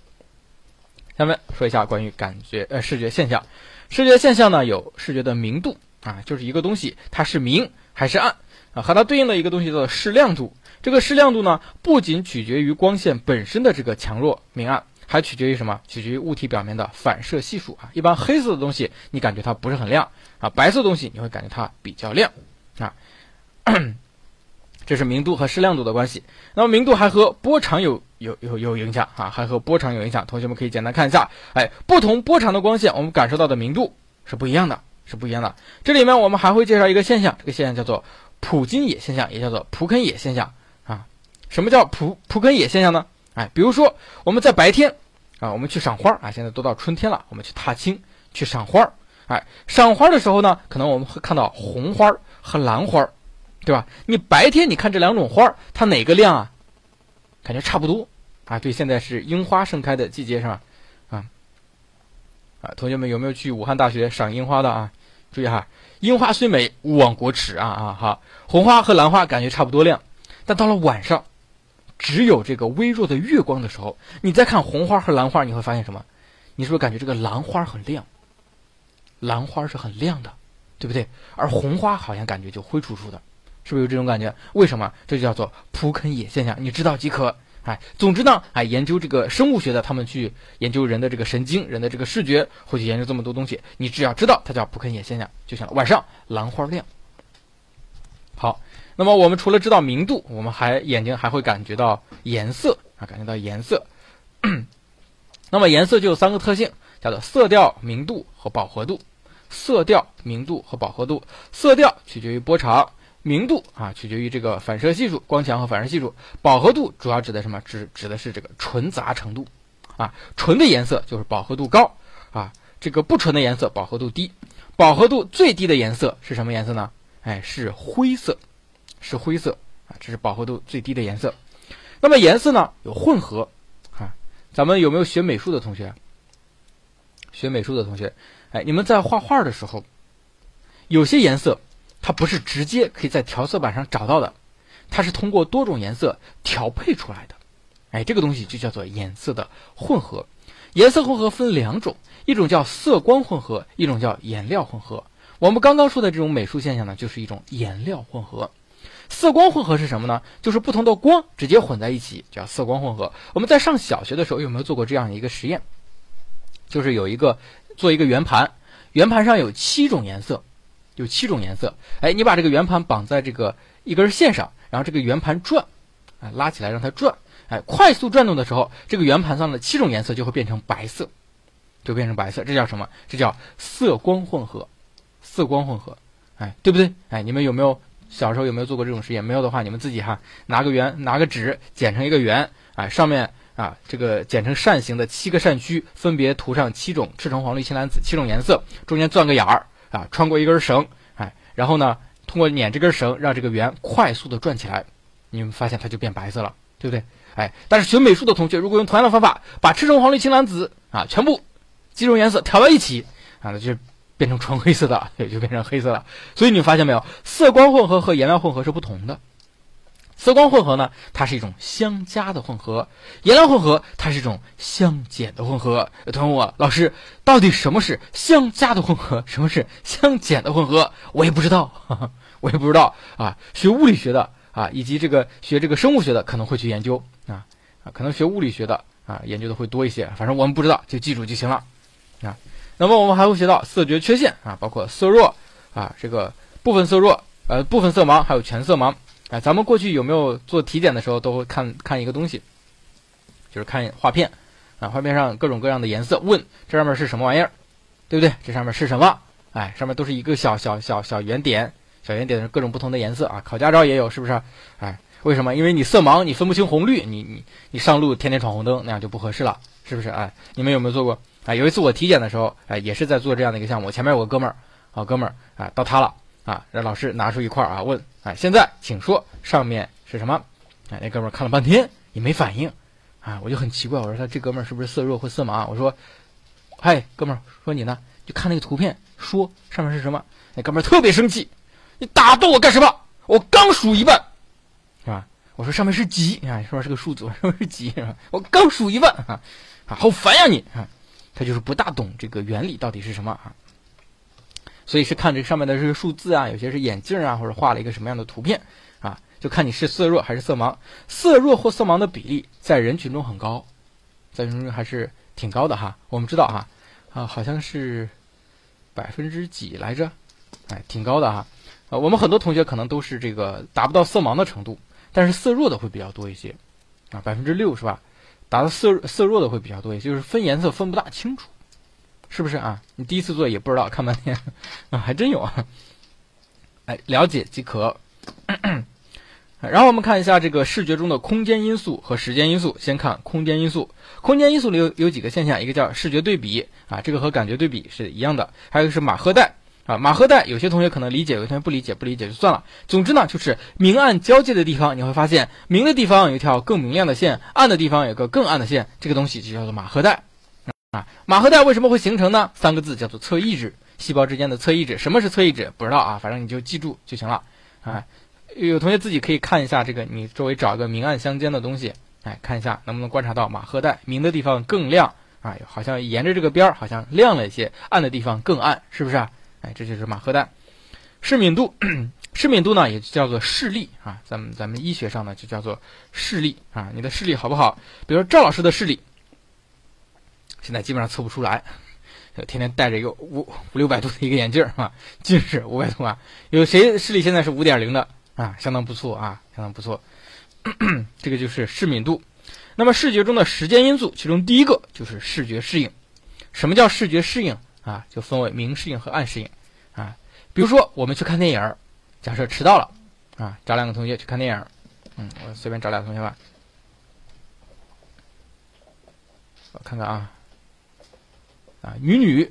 下面说一下关于感觉呃视觉现象，视觉现象呢有视觉的明度啊，就是一个东西它是明还是暗啊，和它对应的一个东西叫做视亮度。这个视亮度呢不仅取决于光线本身的这个强弱明暗，还取决于什么？取决于物体表面的反射系数啊。一般黑色的东西你感觉它不是很亮啊，白色东西你会感觉它比较亮啊。这是明度和视亮度的关系。那么明度还和波长有有有有影响啊，还和波长有影响。同学们可以简单看一下，哎，不同波长的光线，我们感受到的明度是不一样的，是不一样的。这里面我们还会介绍一个现象，这个现象叫做普金野现象，也叫做普肯野现象啊。什么叫普普肯野现象呢？哎，比如说我们在白天啊，我们去赏花啊，现在都到春天了，我们去踏青去赏花，哎，赏花的时候呢，可能我们会看到红花和蓝花。对吧？你白天你看这两种花它哪个亮啊？感觉差不多啊。对，现在是樱花盛开的季节，是吧？啊啊，同学们有没有去武汉大学赏樱花的啊？注意哈，樱花虽美，勿忘国耻啊啊！哈，红花和兰花感觉差不多亮，但到了晚上，只有这个微弱的月光的时候，你再看红花和兰花，你会发现什么？你是不是感觉这个兰花很亮？兰花是很亮的，对不对？而红花好像感觉就灰楚楚的。是不是有这种感觉？为什么？这就叫做普肯野现象，你知道即可。哎，总之呢，哎，研究这个生物学的，他们去研究人的这个神经、人的这个视觉，会去研究这么多东西。你只要知道它叫普肯野现象就行了。晚上兰花亮。好，那么我们除了知道明度，我们还眼睛还会感觉到颜色啊，感觉到颜色。那么颜色就有三个特性，叫做色调、明度和饱和度。色调、明度和饱和度。色调取决于波长。明度啊，取决于这个反射系数、光强和反射系数。饱和度主要指的什么？指指的是这个纯杂程度啊。纯的颜色就是饱和度高啊，这个不纯的颜色饱和度低。饱和度最低的颜色是什么颜色呢？哎，是灰色，是灰色啊，这是饱和度最低的颜色。那么颜色呢有混合啊，咱们有没有学美术的同学？学美术的同学，哎，你们在画画的时候，有些颜色它不是直接可以在调色板上找到的，它是通过多种颜色调配出来的。哎，这个东西就叫做颜色的混合。颜色混合分两种，一种叫色光混合，一种叫颜料混合。我们刚刚说的这种美术现象呢，就是一种颜料混合。色光混合是什么呢？就是不同的光直接混在一起，叫色光混合。我们在上小学的时候有没有做过这样一个实验？就是有一个做一个圆盘，圆盘上有七种颜色，有七种颜色。哎，你把这个圆盘绑在这个一根线上，然后这个圆盘转，哎，拉起来让它转，哎，快速转动的时候，这个圆盘上的七种颜色就会变成白色，就变成白色。这叫什么？这叫色光混合，色光混合，哎，对不对？哎，你们有没有小时候有没有做过这种实验？没有的话，你们自己哈拿个圆，拿个纸剪成一个圆，哎，上面。啊，这个剪成扇形的七个扇区，分别涂上七种赤橙黄绿青蓝紫七种颜色，中间钻个眼儿啊，穿过一根绳，哎，然后呢，通过捻这根绳，让这个圆快速的转起来，你们发现它就变白色了，对不对？哎，但是学美术的同学，如果用同样的方法，把赤橙黄绿青蓝紫啊全部几种颜色调到一起啊，那就变成纯黑色的，也就变成黑色了。所以你发现没有，色光混合和颜料混合是不同的。色光混合呢，它是一种相加的混合；颜料混合，它是一种相减的混合。同学问我，老师，到底什么是相加的混合，什么是相减的混合？我也不知道，我也不知道啊。学物理学的啊，以及这个学这个生物学的，可能会去研究啊啊，可能学物理学的啊，研究的会多一些。反正我们不知道，就记住就行了啊。那么我们还会学到色觉缺陷啊，包括色弱啊，这个部分色弱，呃，部分色盲，还有全色盲。哎，咱们过去有没有做体检的时候都会看看一个东西，就是看画片，啊，画片上各种各样的颜色，问这上面是什么玩意儿，对不对？这上面是什么？哎，上面都是一个小小小小圆点，小圆点是各种不同的颜色啊。考驾照也有，是不是？哎，为什么？因为你色盲，你分不清红绿，你你你上路天天闯红灯，那样就不合适了，是不是？哎，你们有没有做过？哎，有一次我体检的时候，哎，也是在做这样的一个项目，前面有个哥们儿，好哥们儿，哎，到他了。啊，让老师拿出一块啊，问，哎，现在请说上面是什么？哎，那哥们看了半天也没反应，啊，我就很奇怪，我说他这哥们是不是色弱或色盲？我说，嗨，哥们说你呢，就看那个图片，说上面是什么？那哥们特别生气，你打断我干什么？我刚数一半，是吧？我说上面是几？啊，上面是个数字，上面是几？是吧？我刚数一半，啊，好烦呀你！啊，他就是不大懂这个原理到底是什么啊。所以是看这上面的这个数字啊，有些是眼镜啊，或者画了一个什么样的图片啊，就看你是色弱还是色盲。色弱或色盲的比例在人群中很高，在人群中还是挺高的哈。我们知道哈，啊，好像是百分之几来着？哎，挺高的哈。啊，我们很多同学可能都是这个达不到色盲的程度，但是色弱的会比较多一些啊，百分之六是吧？达到色色弱的会比较多一些，就是分颜色分不大清楚。是不是啊？你第一次做也不知道，看半天啊，还真有啊！哎，了解即可。然后我们看一下这个视觉中的空间因素和时间因素。先看空间因素，空间因素里有有几个现象，一个叫视觉对比啊，这个和感觉对比是一样的。还有一个是马赫带啊，马赫带有些同学可能理解，有些同学不理解，不理解就算了。总之呢，就是明暗交界的地方，你会发现明的地方有一条更明亮的线，暗的地方有个更暗的线，这个东西就叫做马赫带。啊，马赫带为什么会形成呢？三个字叫做侧抑制，细胞之间的侧抑制。什么是侧抑制？不知道啊，反正你就记住就行了。啊，有同学自己可以看一下这个，你周围找一个明暗相间的东西，哎，看一下能不能观察到马赫带，明的地方更亮，啊，好像沿着这个边儿好像亮了一些，暗的地方更暗，是不是？哎，这就是马赫带。视敏度，视敏度呢也叫做视力啊，咱们咱们医学上呢就叫做视力啊，你的视力好不好？比如说赵老师的视力。现在基本上测不出来，天天戴着一个五五六百度的一个眼镜儿啊，近视五百度啊。有谁视力现在是五点零的啊？相当不错啊，相当不错。这个就是视敏度。那么视觉中的时间因素，其中第一个就是视觉适应。什么叫视觉适应啊？就分为明适应和暗适应啊。比如说我们去看电影，假设迟到了啊，找两个同学去看电影。嗯，我随便找俩同学吧。我看看啊，啊，女女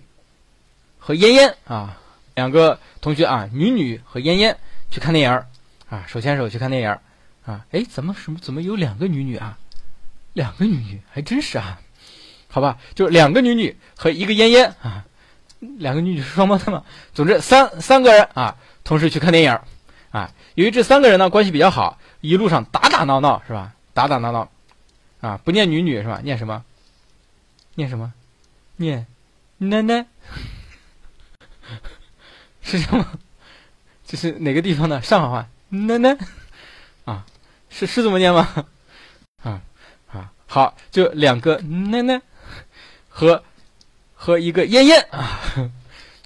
和嫣嫣啊，两个同学啊，女女和嫣嫣去看电影啊，手牵手去看电影啊。哎，怎么什么怎么有两个女女啊？两个女女还真是啊。好吧，就两个女女和一个嫣嫣啊，两个女女是双胞胎嘛。总之三三个人啊，同时去看电影啊。由于这三个人呢关系比较好，一路上打打闹闹是吧？打打闹闹啊，不念女女是吧？念什么？念什么？念奶奶？是什么？这是哪个地方的上海话？奶奶啊，是是这么念吗？啊啊，好，就两个奶奶。和和一个燕燕啊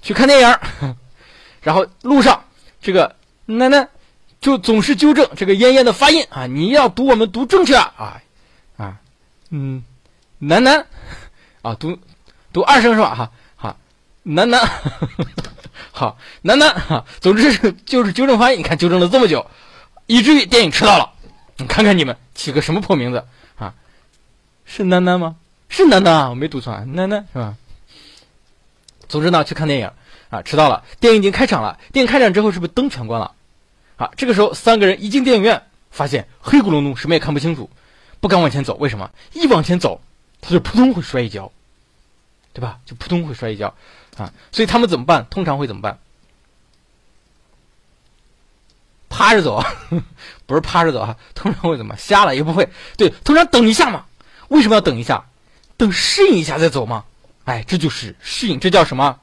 去看电影，然后路上这个奶奶就总是纠正这个燕燕的发音啊，你要读我们读正确啊啊嗯楠楠啊读读二声是吧哈好楠楠 好楠楠哈总之就是纠正发音，你看纠正了这么久，以至于电影迟到了，你看看你们起个什么破名字啊？是楠楠吗？是楠楠啊，我没读错，楠楠是吧？总之呢，去看电影啊，迟到了。电影已经开场了，电影开场之后是不是灯全关了？啊，这个时候三个人一进电影院，发现黑咕隆咚，什么也看不清楚，不敢往前走。为什么？一往前走，他就扑通会摔一跤，对吧？就扑通会摔一跤啊！所以他们怎么办？通常会怎么办？趴着走，不是趴着走啊，通常会怎么？瞎了也不会。对，通常等一下嘛。为什么要等一下？等适应一下再走吗？哎，这就是适应，这叫什么？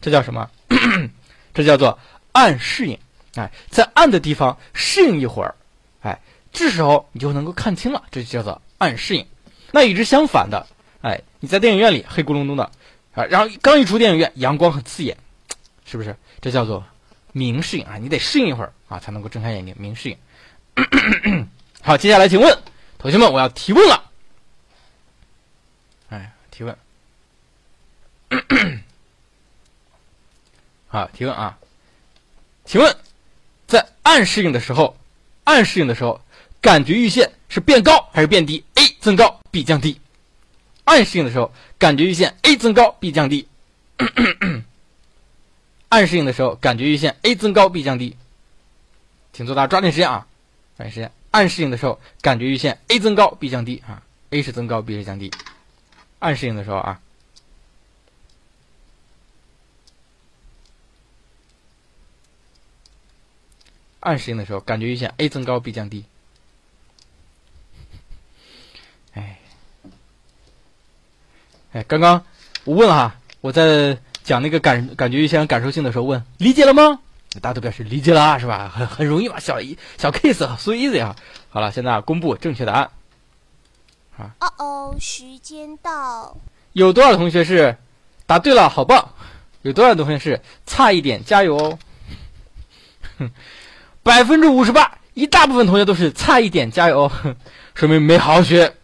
这叫什么？这叫做暗适应。哎，在暗的地方适应一会儿，哎，这时候你就能够看清了，这就叫做暗适应。那与之相反的，哎，你在电影院里黑咕隆咚的，啊，然后刚一出电影院，阳光很刺眼，是不是？这叫做明适应啊，你得适应一会儿啊，才能够睁开眼睛，明适应。好，接下来请问同学们，我要提问了。哎提问，好，提问啊，请问，在暗适应的时候，暗适应的时候，感觉阈限是变高还是变低？A 增高，B 降低。暗适应的时候，感觉阈限 A 增高，B 降低。暗适应的时候，感觉阈限 A 增高，B 降低。请作答，抓紧时间啊，抓紧时间。暗适应的时候，感觉阈限 A 增高，B 降低啊，A 是增高，B 是降低。暗适应的时候啊，暗适应的时候，感觉阈限 A 增高 B 降低。哎，刚刚我问了哈，我在讲那个感感觉一些感受性的时候问，理解了吗？大家都表示理解了，是吧？很很容易嘛，小一小 case，so easy 啊。好了，现在公布正确答案。啊哦哦，时间到。有多少同学是答对了？好棒！有多少同学是差一点？加油哦！百分之五十八，一大部分同学都是差一点，加油！说明没好好学，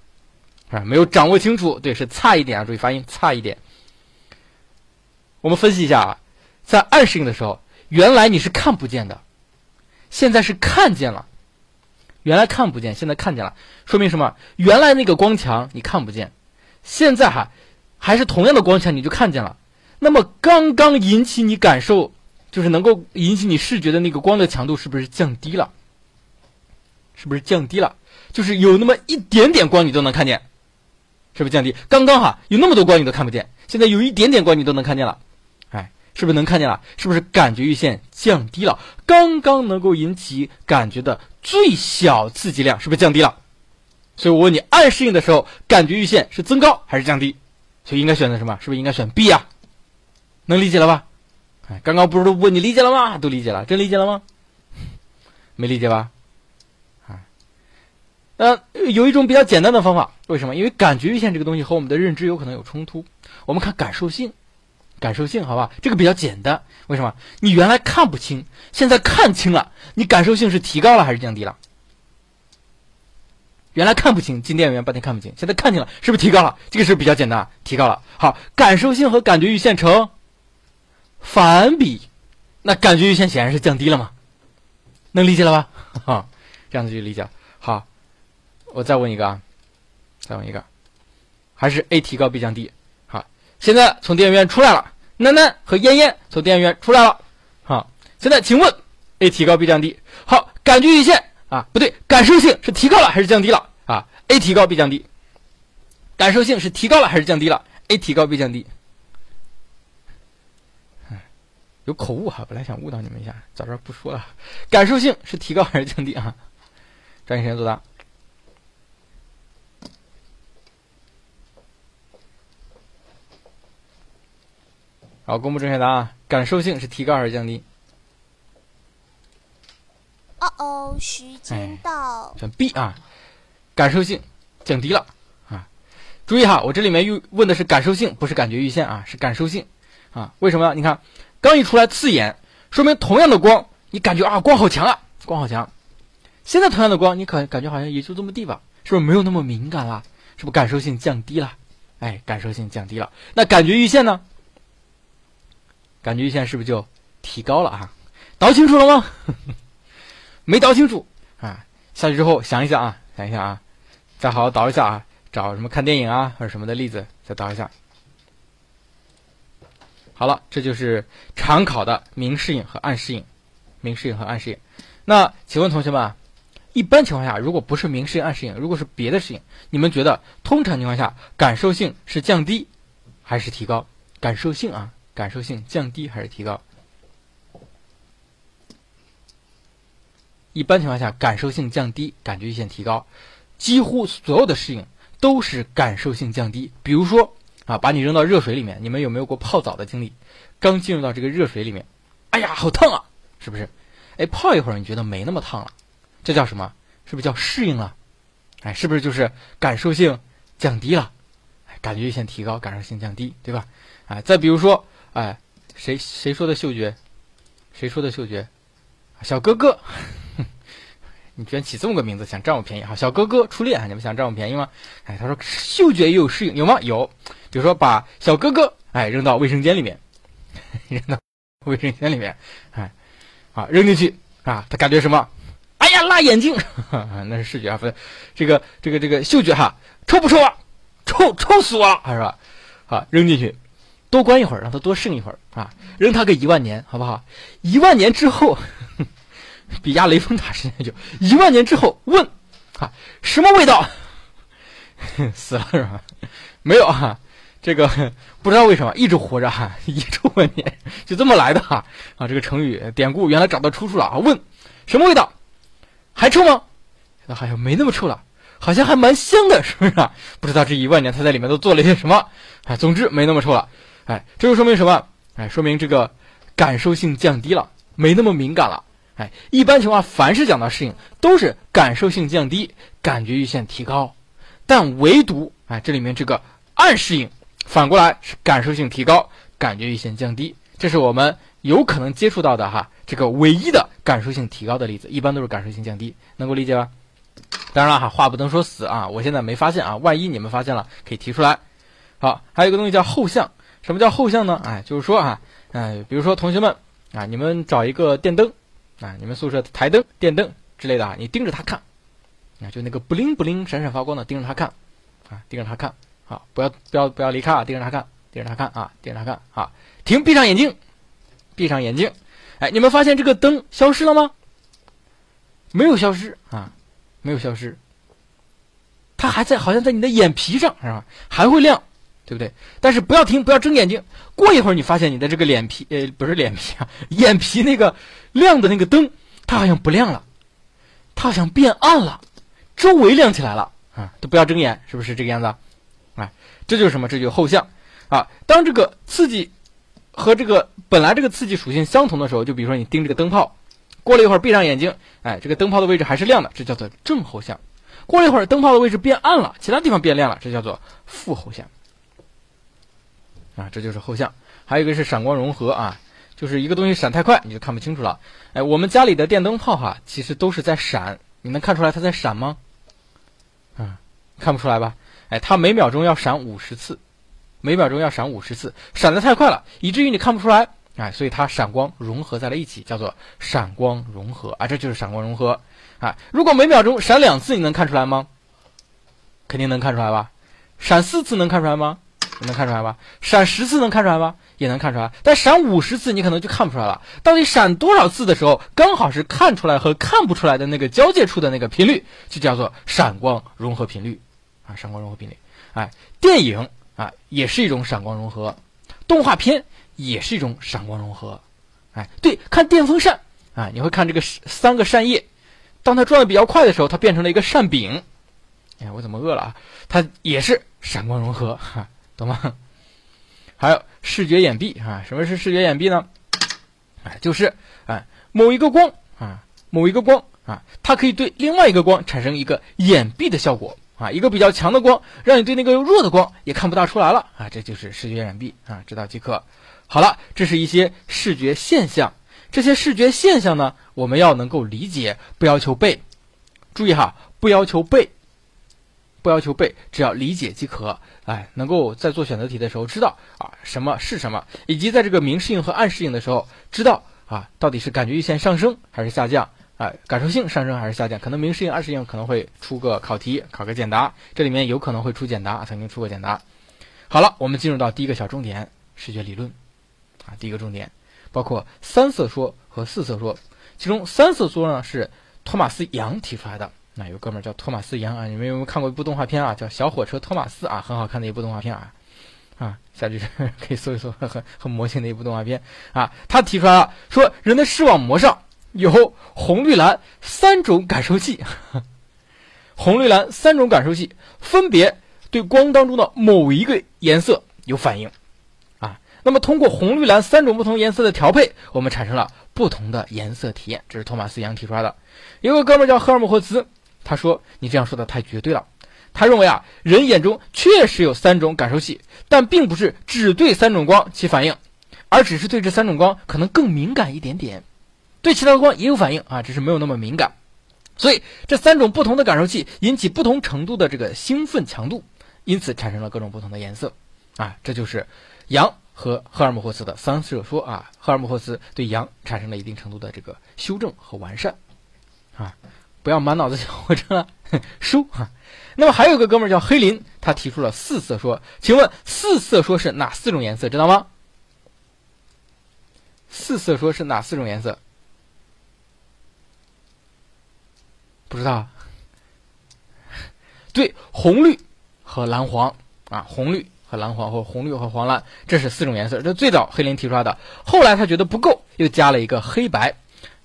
没有掌握清楚。对，是差一点啊！注意发音，差一点。我们分析一下啊，在暗适应的时候，原来你是看不见的，现在是看见了。原来看不见，现在看见了，说明什么？原来那个光强你看不见，现在哈。还是同样的光强，你就看见了。那么刚刚引起你感受，就是能够引起你视觉的那个光的强度，是不是降低了？是不是降低了？就是有那么一点点光你都能看见，是不是降低？刚刚哈有那么多光你都看不见，现在有一点点光你都能看见了，哎，是不是能看见了？是不是感觉阈限降低了？刚刚能够引起感觉的最小刺激量是不是降低了？所以我问你，暗适应的时候，感觉阈限是增高还是降低？所以应该选择什么？是不是应该选 B 呀？能理解了吧？哎，刚刚不是都问你理解了吗？都理解了，真理解了吗？没理解吧？呃，有一种比较简单的方法，为什么？因为感觉阈限这个东西和我们的认知有可能有冲突。我们看感受性，感受性，好吧？这个比较简单。为什么？你原来看不清，现在看清了，你感受性是提高了还是降低了？原来看不清，进电影院半天看不清，现在看清了，是不是提高了？这个是比较简单，提高了。好，感受性和感觉阈限成反比，那感觉阈限显然是降低了嘛？能理解了吧？哈，这样子就理解。好，我再问一个啊，再问一个，还是 A 提高 B 降低。好，现在从电影院出来了，楠楠和燕燕从电影院出来了。好，现在请问 A 提高 B 降低。好，感觉阈限啊，不对，感受性是提高了还是降低了啊？A 提高 B 降低，感受性是提高了还是降低了？A 提高 B 降低。有口误哈，本来想误导你们一下，早知道不说了。感受性是提高还是降低啊？抓紧时间作答。好，公布正确答案。感受性是提高还是降低？哦哦，时间到。选 B 啊，感受性降低了啊。注意哈，我这里面又问的是感受性，不是感觉阈限啊，是感受性啊。为什么？你看。刚一出来刺眼，说明同样的光，你感觉啊光好强啊，光好强。现在同样的光，你可感觉好像也就这么地吧，是不是没有那么敏感了？是不是感受性降低了？哎，感受性降低了。那感觉阈限呢？感觉阈限是不是就提高了啊？倒清楚了吗？没倒清楚啊？下去之后想一想啊，想一想啊，再好好倒一下啊，找什么看电影啊或者什么的例子再倒一下。好了，这就是常考的明示影和暗示影，明示影和暗示影。那请问同学们，一般情况下，如果不是明示影、暗示影，如果是别的适应，你们觉得通常情况下感受性是降低还是提高？感受性啊，感受性降低还是提高？一般情况下，感受性降低，感觉阈限提高。几乎所有的适应都是感受性降低，比如说。啊，把你扔到热水里面，你们有没有过泡澡的经历？刚进入到这个热水里面，哎呀，好烫啊，是不是？哎，泡一会儿你觉得没那么烫了，这叫什么？是不是叫适应了？哎，是不是就是感受性降低了？感觉线提高，感受性降低，对吧？哎，再比如说，哎，谁谁说的嗅觉？谁说的嗅觉？小哥哥。你居然起这么个名字，想占我便宜哈？小哥哥初恋，你们想占我便宜吗？哎，他说嗅觉也有适应，有吗？有，比如说把小哥哥哎扔到卫生间里面，扔到卫生间里面，哎，啊扔进去啊，他感觉什么？哎呀，辣眼睛，那是视觉啊，不是这个这个这个嗅觉哈，臭不臭啊？臭臭死我了，是吧？啊，扔进去，多关一会儿，让他多适应一会儿啊，扔他个一万年，好不好？一万年之后。比压雷峰塔时间久，一万年之后问，啊，什么味道？死了是吧？没有啊，这个不知道为什么一直活着哈，一万年，就这么来的哈啊！这个成语典故原来找到出处了啊！问什么味道？还臭吗？那好像没那么臭了，好像还蛮香的，是不是啊？不知道这一万年他在里面都做了些什么？哎，总之没那么臭了。哎，这就说明什么？哎，说明这个感受性降低了，没那么敏感了。哎，一般情况，凡是讲到适应，都是感受性降低，感觉阈限提高。但唯独哎，这里面这个暗适应，反过来是感受性提高，感觉阈限降低。这是我们有可能接触到的哈，这个唯一的感受性提高的例子，一般都是感受性降低，能够理解吧？当然了哈，话不能说死啊，我现在没发现啊，万一你们发现了，可以提出来。好，还有一个东西叫后向，什么叫后向呢？哎，就是说啊，哎，比如说同学们啊，你们找一个电灯。啊，你们宿舍的台灯、电灯之类的啊，你盯着它看，啊，就那个不灵不灵、闪闪发光的，盯着它看，啊，盯着它看，好，不要不要不要离开啊，盯着它看，盯着它看啊，盯着它看，啊，停，闭上眼睛，闭上眼睛，哎，你们发现这个灯消失了吗？没有消失啊，没有消失，它还在，好像在你的眼皮上是吧？还会亮。对不对？但是不要停，不要睁眼睛。过一会儿，你发现你的这个脸皮，呃，不是脸皮啊，眼皮那个亮的那个灯，它好像不亮了，它好像变暗了，周围亮起来了啊！都不要睁眼，是不是这个样子？哎，这就是什么？这就是后向啊！当这个刺激和这个本来这个刺激属性相同的时候，就比如说你盯这个灯泡，过了一会儿闭上眼睛，哎，这个灯泡的位置还是亮的，这叫做正后向。过了一会儿，灯泡的位置变暗了，其他地方变亮了，这叫做负后向。啊，这就是后向，还有一个是闪光融合啊，就是一个东西闪太快你就看不清楚了。哎，我们家里的电灯泡哈，其实都是在闪，你能看出来它在闪吗？啊，看不出来吧？哎，它每秒钟要闪五十次，每秒钟要闪五十次，闪的太快了，以至于你看不出来哎，所以它闪光融合在了一起，叫做闪光融合啊，这就是闪光融合啊。如果每秒钟闪两次，你能看出来吗？肯定能看出来吧？闪四次能看出来吗？能看出来吧？闪十次能看出来吗？也能看出来。但闪五十次你可能就看不出来了。到底闪多少次的时候，刚好是看出来和看不出来的那个交界处的那个频率，就叫做闪光融合频率啊，闪光融合频率。哎，电影啊也是一种闪光融合，动画片也是一种闪光融合。哎，对，看电风扇啊，你会看这个三个扇叶，当它转的比较快的时候，它变成了一个扇柄。哎，我怎么饿了啊？它也是闪光融合，哈，懂吗？还有视觉掩蔽啊？什么是视觉掩蔽呢？哎，就是哎某一个光啊，某一个光啊，它可以对另外一个光产生一个掩蔽的效果啊。一个比较强的光，让你对那个弱的光也看不大出来了啊。这就是视觉掩蔽啊，知道即可。好了，这是一些视觉现象。这些视觉现象呢，我们要能够理解，不要求背。注意哈，不要求背。不要求背，只要理解即可。哎，能够在做选择题的时候知道啊什么是什么，以及在这个明适应和暗适应的时候知道啊到底是感觉阈限上升还是下降，哎，感受性上升还是下降？可能明适应、暗适应可能会出个考题，考个简答，这里面有可能会出简答，曾经出过简答。好了，我们进入到第一个小重点，视觉理论。啊，第一个重点包括三色说和四色说，其中三色说呢是托马斯杨提出来的。那有个哥们儿叫托马斯杨啊，你们有没有看过一部动画片啊？叫《小火车托马斯》啊，很好看的一部动画片啊，啊，下去可以搜一搜，很很魔性的一部动画片啊。他提出来了，说人的视网膜上有红、绿、蓝三种感受器，红、绿、蓝三种感受器分别对光当中的某一个颜色有反应啊。那么通过红、绿、蓝三种不同颜色的调配，我们产生了不同的颜色体验。这是托马斯杨提出来的。有个哥们儿叫赫尔姆霍兹。他说：“你这样说的太绝对了。”他认为啊，人眼中确实有三种感受器，但并不是只对三种光起反应，而只是对这三种光可能更敏感一点点，对其他的光也有反应啊，只是没有那么敏感。所以这三种不同的感受器引起不同程度的这个兴奋强度，因此产生了各种不同的颜色啊。这就是杨和赫尔姆霍斯的三色说啊。赫尔姆霍斯对杨产生了一定程度的这个修正和完善啊。不要满脑子想活成 书哈。那么还有个哥们儿叫黑林，他提出了四色说。请问四色说是哪四种颜色？知道吗？四色说是哪四种颜色？不知道。对，红绿和蓝黄啊，红绿和蓝黄或红绿和黄蓝，这是四种颜色。这最早黑林提出来的，后来他觉得不够，又加了一个黑白。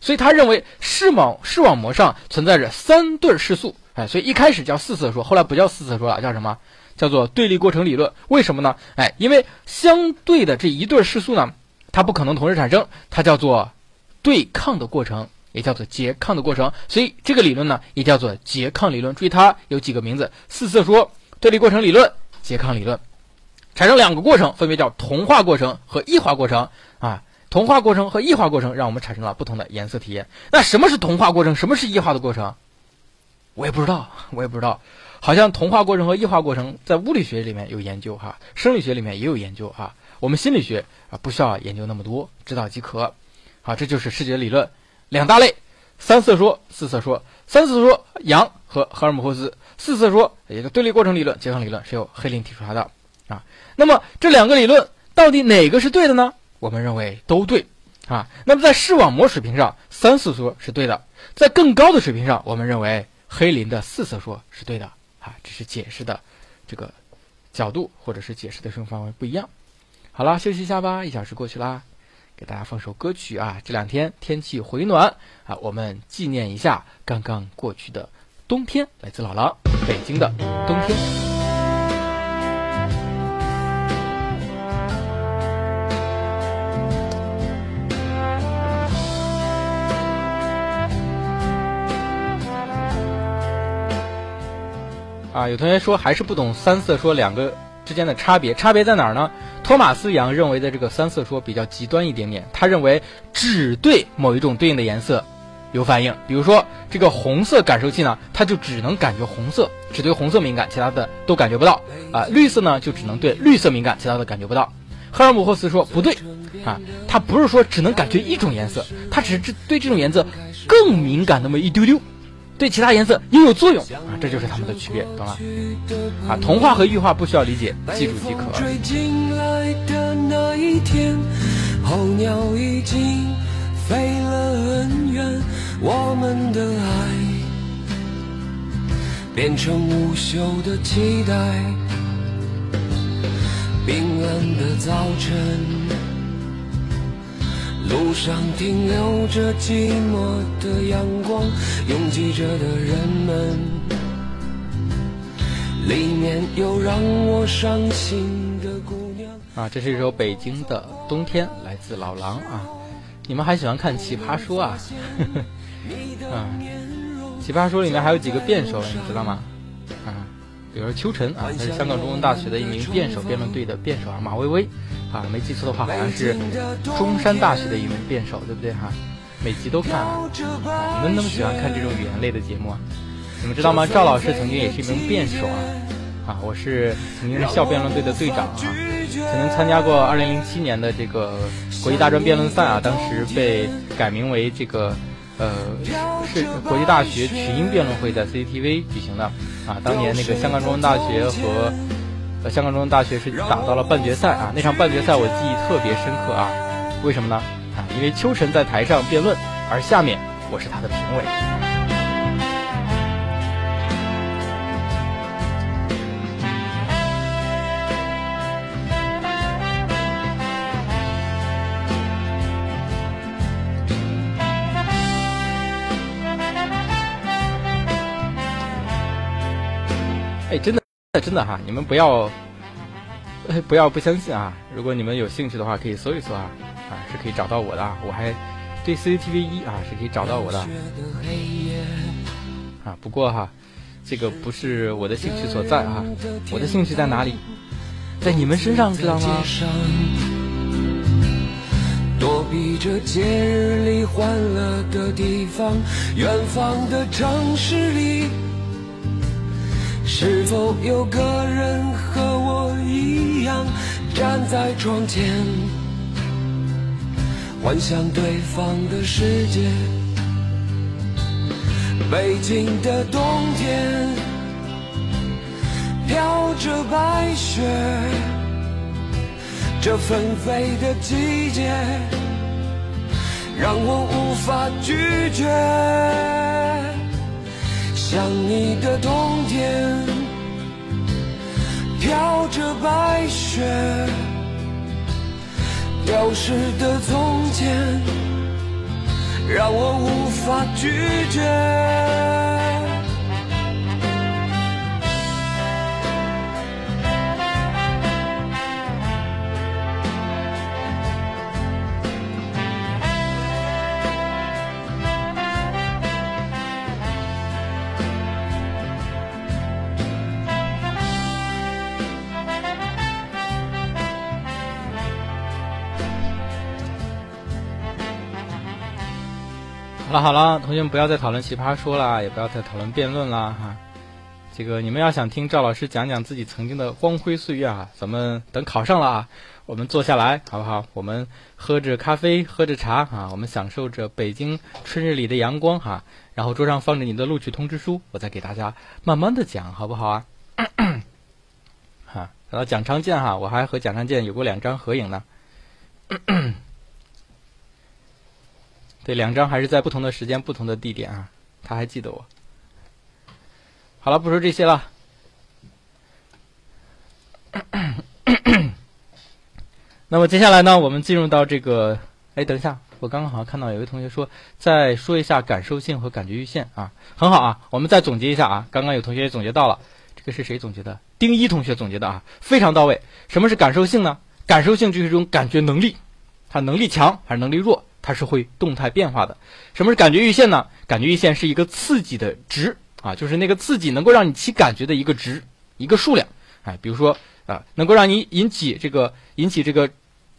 所以他认为视网视网膜上存在着三对视素，哎，所以一开始叫四色说，后来不叫四色说了，叫什么？叫做对立过程理论。为什么呢？哎，因为相对的这一对视素呢，它不可能同时产生，它叫做对抗的过程，也叫做拮抗的过程。所以这个理论呢，也叫做拮抗理论。注意它有几个名字：四色说、对立过程理论、拮抗理论。产生两个过程，分别叫同化过程和异化过程啊。同化过程和异化过程让我们产生了不同的颜色体验。那什么是同化过程？什么是异化的过程？我也不知道，我也不知道。好像同化过程和异化过程在物理学里面有研究哈，生理学里面也有研究哈。我们心理学啊不需要研究那么多，知道即可。好，这就是视觉理论两大类：三色说、四色说。三色说，杨和赫尔姆霍斯；四色说，一个对立过程理论、拮抗理论是由黑林提出来的啊。那么这两个理论到底哪个是对的呢？我们认为都对，啊，那么在视网膜水平上，三色说是对的；在更高的水平上，我们认为黑林的四色说是对的，啊，只是解释的这个角度或者是解释的适用范围不一样。好了，休息一下吧，一小时过去啦，给大家放首歌曲啊，这两天天气回暖啊，我们纪念一下刚刚过去的冬天，来自老狼，北京的冬天。啊，有同学说还是不懂三色说两个之间的差别，差别在哪儿呢？托马斯杨认为的这个三色说比较极端一点点，他认为只对某一种对应的颜色有反应，比如说这个红色感受器呢，它就只能感觉红色，只对红色敏感，其他的都感觉不到。啊，绿色呢就只能对绿色敏感，其他的感觉不到。赫尔姆霍斯说不对啊，他不是说只能感觉一种颜色，他只是对这种颜色更敏感那么一丢丢，对其他颜色也有作用啊，这就是他们的区别，懂了？啊，童话和寓话不需要理解，记住即可。追进来的那一天候鸟已经飞了很远，我们的爱变成无休的期待。冰冷的早晨，路上停留着寂寞的阳光，拥挤着的人们，里面有让我伤心的姑娘。啊，这是一首《北京的冬天》，来自老狼啊。你们还喜欢看《奇葩说》啊？啊，《奇葩说》里面还有几个辩手，你知道吗？啊。比如说秋晨啊，他是香港中文大学的一名辩手，辩论队的辩手啊。马薇薇啊，没记错的话，好像是中山大学的一名辩手，对不对哈？每集都看啊。你们那么喜欢看这种语言类的节目啊？你们知道吗？赵老师曾经也是一名辩手啊。啊，我是曾经是校辩论队的队长啊，曾经参加过2007年的这个国际大专辩论赛啊，当时被改名为这个。呃，是国际大学群英辩论会在 CCTV 举行的啊。当年那个香港中文大学和呃香港中文大学是打到了半决赛啊。那场半决赛我记忆特别深刻啊。为什么呢？啊，因为秋晨在台上辩论，而下面我是他的评委。真的，哈！你们不要，不要不相信啊！如果你们有兴趣的话，可以搜一搜啊，啊，是可以找到我的。我还对 CCTV 一啊是可以找到我的。啊，不过哈，这个不是我的兴趣所在啊！我的兴趣在哪里？在你们身上，知道吗？躲避着节日里欢乐的地方，远方的城市里。是否有个人和我一样站在窗前，幻想对方的世界？北京的冬天飘着白雪，这纷飞的季节让我无法拒绝。想你的冬天，飘着白雪，丢失的从前，让我无法拒绝。好了好了，同学们不要再讨论奇葩说了，也不要再讨论辩论了哈。这个你们要想听赵老师讲讲自己曾经的光辉岁月啊，咱们等考上了啊，我们坐下来好不好？我们喝着咖啡，喝着茶啊，我们享受着北京春日里的阳光哈。然后桌上放着你的录取通知书，我再给大家慢慢的讲，好不好啊？哈，等到蒋昌建哈，我还和蒋昌建有过两张合影呢。对，两张还是在不同的时间、不同的地点啊，他还记得我。好了，不说这些了。那么接下来呢，我们进入到这个，哎，等一下，我刚刚好像看到有位同学说，再说一下感受性和感觉阈限啊，很好啊，我们再总结一下啊，刚刚有同学也总结到了，这个是谁总结的？丁一同学总结的啊，非常到位。什么是感受性呢？感受性就是一种感觉能力，它能力强还是能力弱？它是会动态变化的。什么是感觉阈限呢？感觉阈限是一个刺激的值啊，就是那个刺激能够让你起感觉的一个值，一个数量。哎，比如说啊，能够让你引起这个引起这个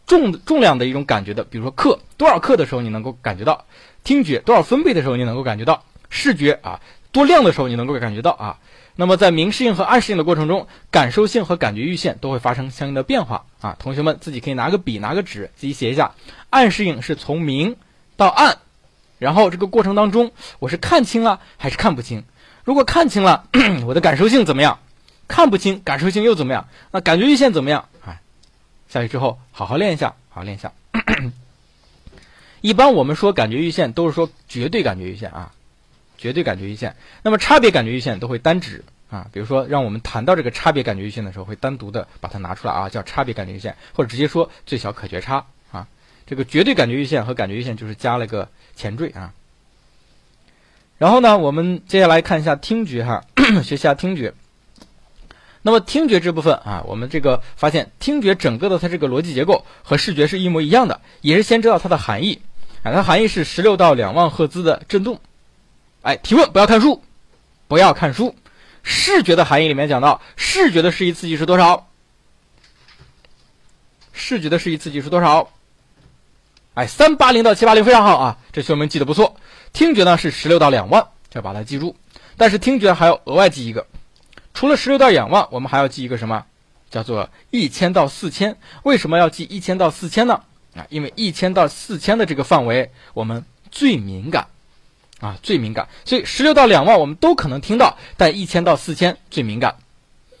重重量的一种感觉的，比如说克多少克的时候你能够感觉到；听觉多少分贝的时候你能够感觉到；视觉啊多亮的时候你能够感觉到啊。那么在明示应和暗示应的过程中，感受性和感觉阈限都会发生相应的变化啊。同学们自己可以拿个笔，拿个纸，自己写一下。暗示应是从明到暗，然后这个过程当中，我是看清了还是看不清？如果看清了，我的感受性怎么样？看不清，感受性又怎么样？那感觉阈限怎么样？哎，下去之后好好练一下，好好练一下。一般我们说感觉阈限都是说绝对感觉阈限啊。绝对感觉阈限，那么差别感觉阈限都会单指啊，比如说让我们谈到这个差别感觉阈限的时候，会单独的把它拿出来啊，叫差别感觉阈限，或者直接说最小可觉差啊。这个绝对感觉阈限和感觉阈限就是加了个前缀啊。然后呢，我们接下来看一下听觉哈，学习下听觉。那么听觉这部分啊，我们这个发现听觉整个的它这个逻辑结构和视觉是一模一样的，也是先知道它的含义啊，它含义是十六到两万赫兹的振动。哎，提问不要看书，不要看书。视觉的含义里面讲到，视觉的示意刺激是多少？视觉的示意刺激是多少？哎，三八零到七八零非常好啊，这学们记得不错。听觉呢是十六到两万，要把它记住。但是听觉还要额外记一个，除了十六到两万，我们还要记一个什么？叫做一千到四千。为什么要记一千到四千呢？啊，因为一千到四千的这个范围我们最敏感。啊，最敏感，所以十六到两万我们都可能听到，但一千到四千最敏感，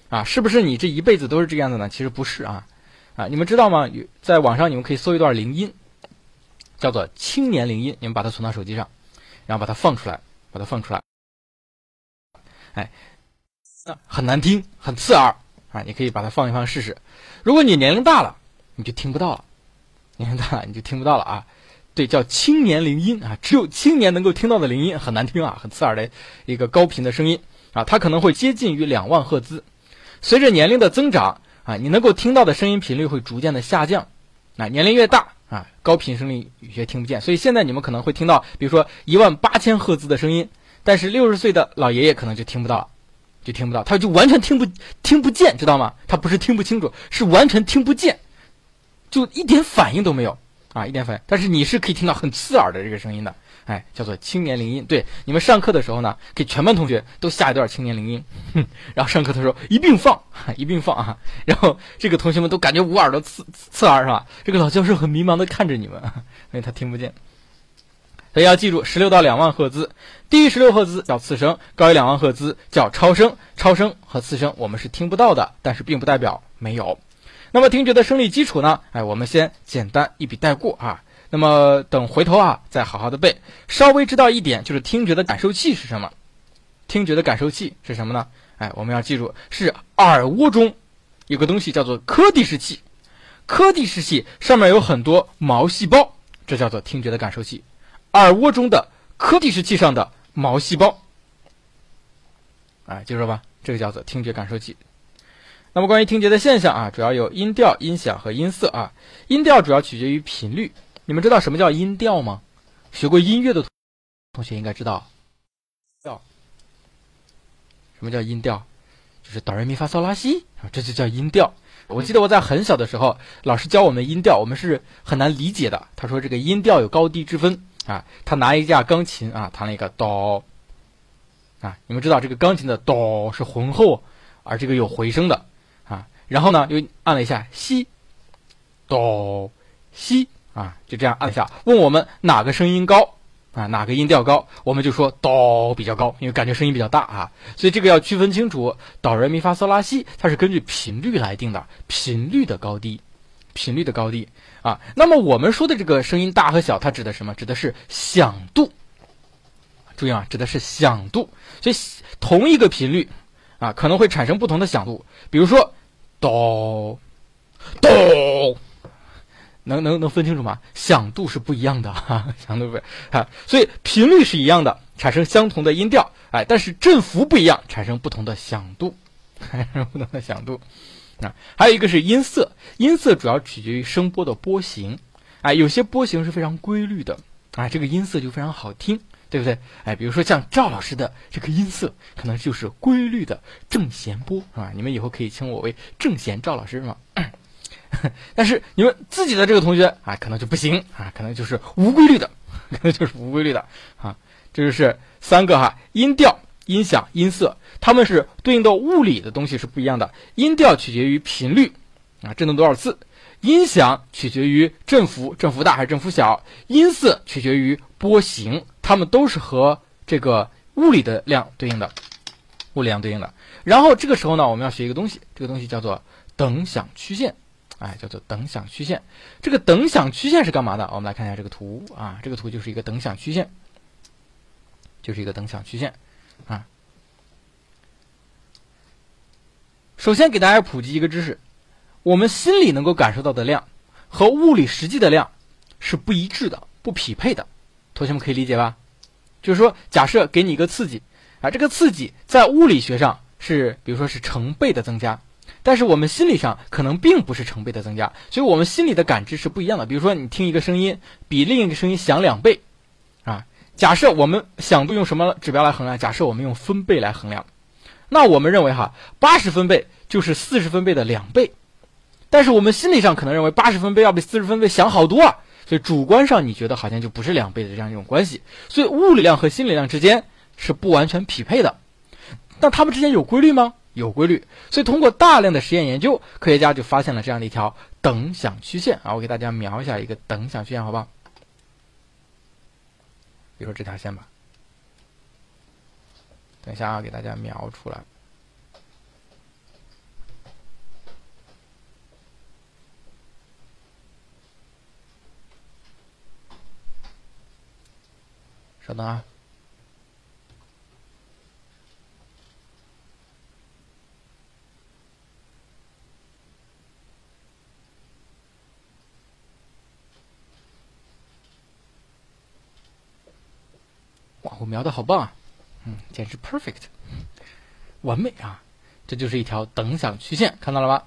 啊，是不是你这一辈子都是这样的呢？其实不是啊，啊，你们知道吗？有在网上你们可以搜一段铃音，叫做青年铃音，你们把它存到手机上，然后把它放出来，把它放出来，哎，很难听，很刺耳啊，你可以把它放一放试试。如果你年龄大了，你就听不到了，年龄大了你就听不到了啊。对，叫青年铃音啊，只有青年能够听到的铃音，很难听啊，很刺耳的一个高频的声音啊，它可能会接近于两万赫兹。随着年龄的增长啊，你能够听到的声音频率会逐渐的下降。啊，年龄越大啊，高频声音越听不见。所以现在你们可能会听到，比如说一万八千赫兹的声音，但是六十岁的老爷爷可能就听不到了，就听不到，他就完全听不听不见，知道吗？他不是听不清楚，是完全听不见，就一点反应都没有。啊，一点反应，但是你是可以听到很刺耳的这个声音的，哎，叫做青年铃音。对，你们上课的时候呢，给全班同学都下一段青年铃音，哼然后上课的时候一并放，一并放啊，然后这个同学们都感觉捂耳朵刺刺耳是吧？这个老教授很迷茫的看着你们，因为他听不见。所以要记住，十六到两万赫兹，低于十六赫兹叫次声，高于两万赫兹叫超声。超声和次声我们是听不到的，但是并不代表没有。那么听觉的生理基础呢？哎，我们先简单一笔带过啊。那么等回头啊，再好好的背。稍微知道一点，就是听觉的感受器是什么？听觉的感受器是什么呢？哎，我们要记住，是耳蜗中有个东西叫做柯蒂氏器。柯蒂氏器上面有很多毛细胞，这叫做听觉的感受器。耳蜗中的柯蒂氏器上的毛细胞，哎，记住吧？这个叫做听觉感受器。那么关于听觉的现象啊，主要有音调、音响和音色啊。音调主要取决于频率。你们知道什么叫音调吗？学过音乐的同学应该知道。调。什么叫音调？就是哆来咪发嗦拉西，这就叫音调。我记得我在很小的时候，老师教我们音调，我们是很难理解的。他说这个音调有高低之分啊。他拿一架钢琴啊，弹了一个哆啊。你们知道这个钢琴的哆是浑厚，而这个有回声的。然后呢，又按了一下西，哆，西啊，就这样按一下，问我们哪个声音高啊，哪个音调高，我们就说哆比较高，因为感觉声音比较大啊。所以这个要区分清楚，哆来咪发嗦拉西，它是根据频率来定的，频率的高低，频率的高低啊。那么我们说的这个声音大和小，它指的什么？指的是响度。注意啊，指的是响度。所以同一个频率啊，可能会产生不同的响度，比如说。哆，哆，能能能分清楚吗？响度是不一样的哈，响度不一样啊，所以频率是一样的，产生相同的音调，哎，但是振幅不一样，产生不同的响度，产生不同的响度啊。还有一个是音色，音色主要取决于声波的波形，哎，有些波形是非常规律的，啊，这个音色就非常好听。对不对？哎，比如说像赵老师的这个音色，可能就是规律的正弦波，是吧？你们以后可以称我为正弦赵老师，是吗？但是你们自己的这个同学啊，可能就不行啊，可能就是无规律的，可能就是无规律的啊。这就是三个哈：音调、音响、音色，它们是对应的物理的东西是不一样的。音调取决于频率啊，振动多少次；音响取决于振幅，振幅大还是振幅小；音色取决于波形，它们都是和这个物理的量对应的，物理量对应的。然后这个时候呢，我们要学一个东西，这个东西叫做等响曲线，哎，叫做等响曲线。这个等响曲线是干嘛的？我们来看一下这个图啊，这个图就是一个等响曲线，就是一个等响曲线啊。首先给大家普及一个知识，我们心里能够感受到的量和物理实际的量是不一致的、不匹配的。同学们可以理解吧？就是说，假设给你一个刺激啊，这个刺激在物理学上。是，比如说是成倍的增加，但是我们心理上可能并不是成倍的增加，所以我们心里的感知是不一样的。比如说你听一个声音比另一个声音响两倍，啊，假设我们响度用什么指标来衡量？假设我们用分贝来衡量，那我们认为哈，八十分贝就是四十分贝的两倍，但是我们心理上可能认为八十分贝要比四十分贝响好多啊，所以主观上你觉得好像就不是两倍的这样一种关系，所以物理量和心理量之间是不完全匹配的。那它们之间有规律吗？有规律，所以通过大量的实验研究，科学家就发现了这样的一条等响曲线啊！我给大家描一下一个等响曲线，好不好？比如说这条线吧，等一下啊，给大家描出来。稍等啊。哇，我描的好棒啊，嗯，简直 perfect，完美啊！这就是一条等响曲线，看到了吧？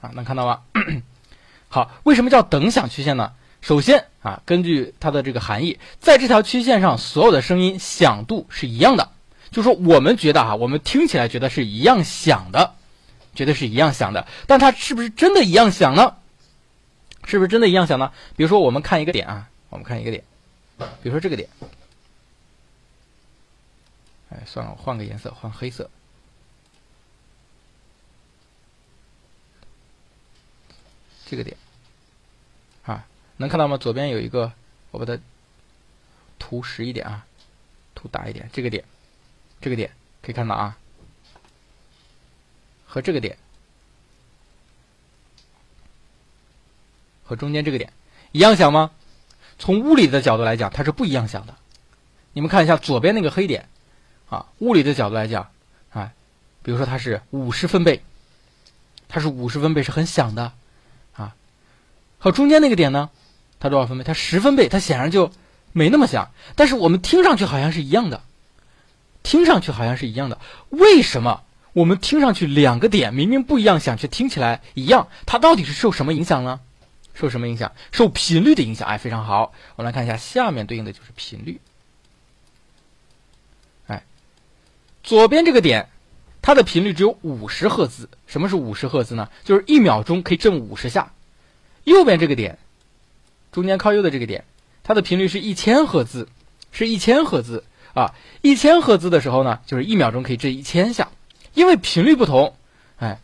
啊，能看到吗？好，为什么叫等响曲线呢？首先啊，根据它的这个含义，在这条曲线上，所有的声音响度是一样的，就说我们觉得哈，我们听起来觉得是一样响的，觉得是一样响的，但它是不是真的一样响呢？是不是真的一样响呢？比如说，我们看一个点啊，我们看一个点，比如说这个点。哎，算了，我换个颜色，换黑色。这个点，能看到吗？左边有一个，我把它涂实一点啊，涂大一点。这个点，这个点可以看到啊，和这个点，和中间这个点一样响吗？从物理的角度来讲，它是不一样响的。你们看一下左边那个黑点。啊，物理的角度来讲，啊，比如说它是五十分贝，它是五十分贝是很响的，啊，和中间那个点呢，它多少分贝？它十分贝，它显然就没那么响。但是我们听上去好像是一样的，听上去好像是一样的。为什么我们听上去两个点明明不一样响，却听起来一样？它到底是受什么影响呢？受什么影响？受频率的影响。哎，非常好，我们来看一下下面对应的就是频率。哎左边这个点，它的频率只有五十赫兹。什么是五十赫兹呢？就是一秒钟可以震五十下。右边这个点，中间靠右的这个点，它的频率是一千赫兹，是一千赫兹啊！一千赫兹的时候呢，就是一秒钟可以震一千下。因为频率不同，哎，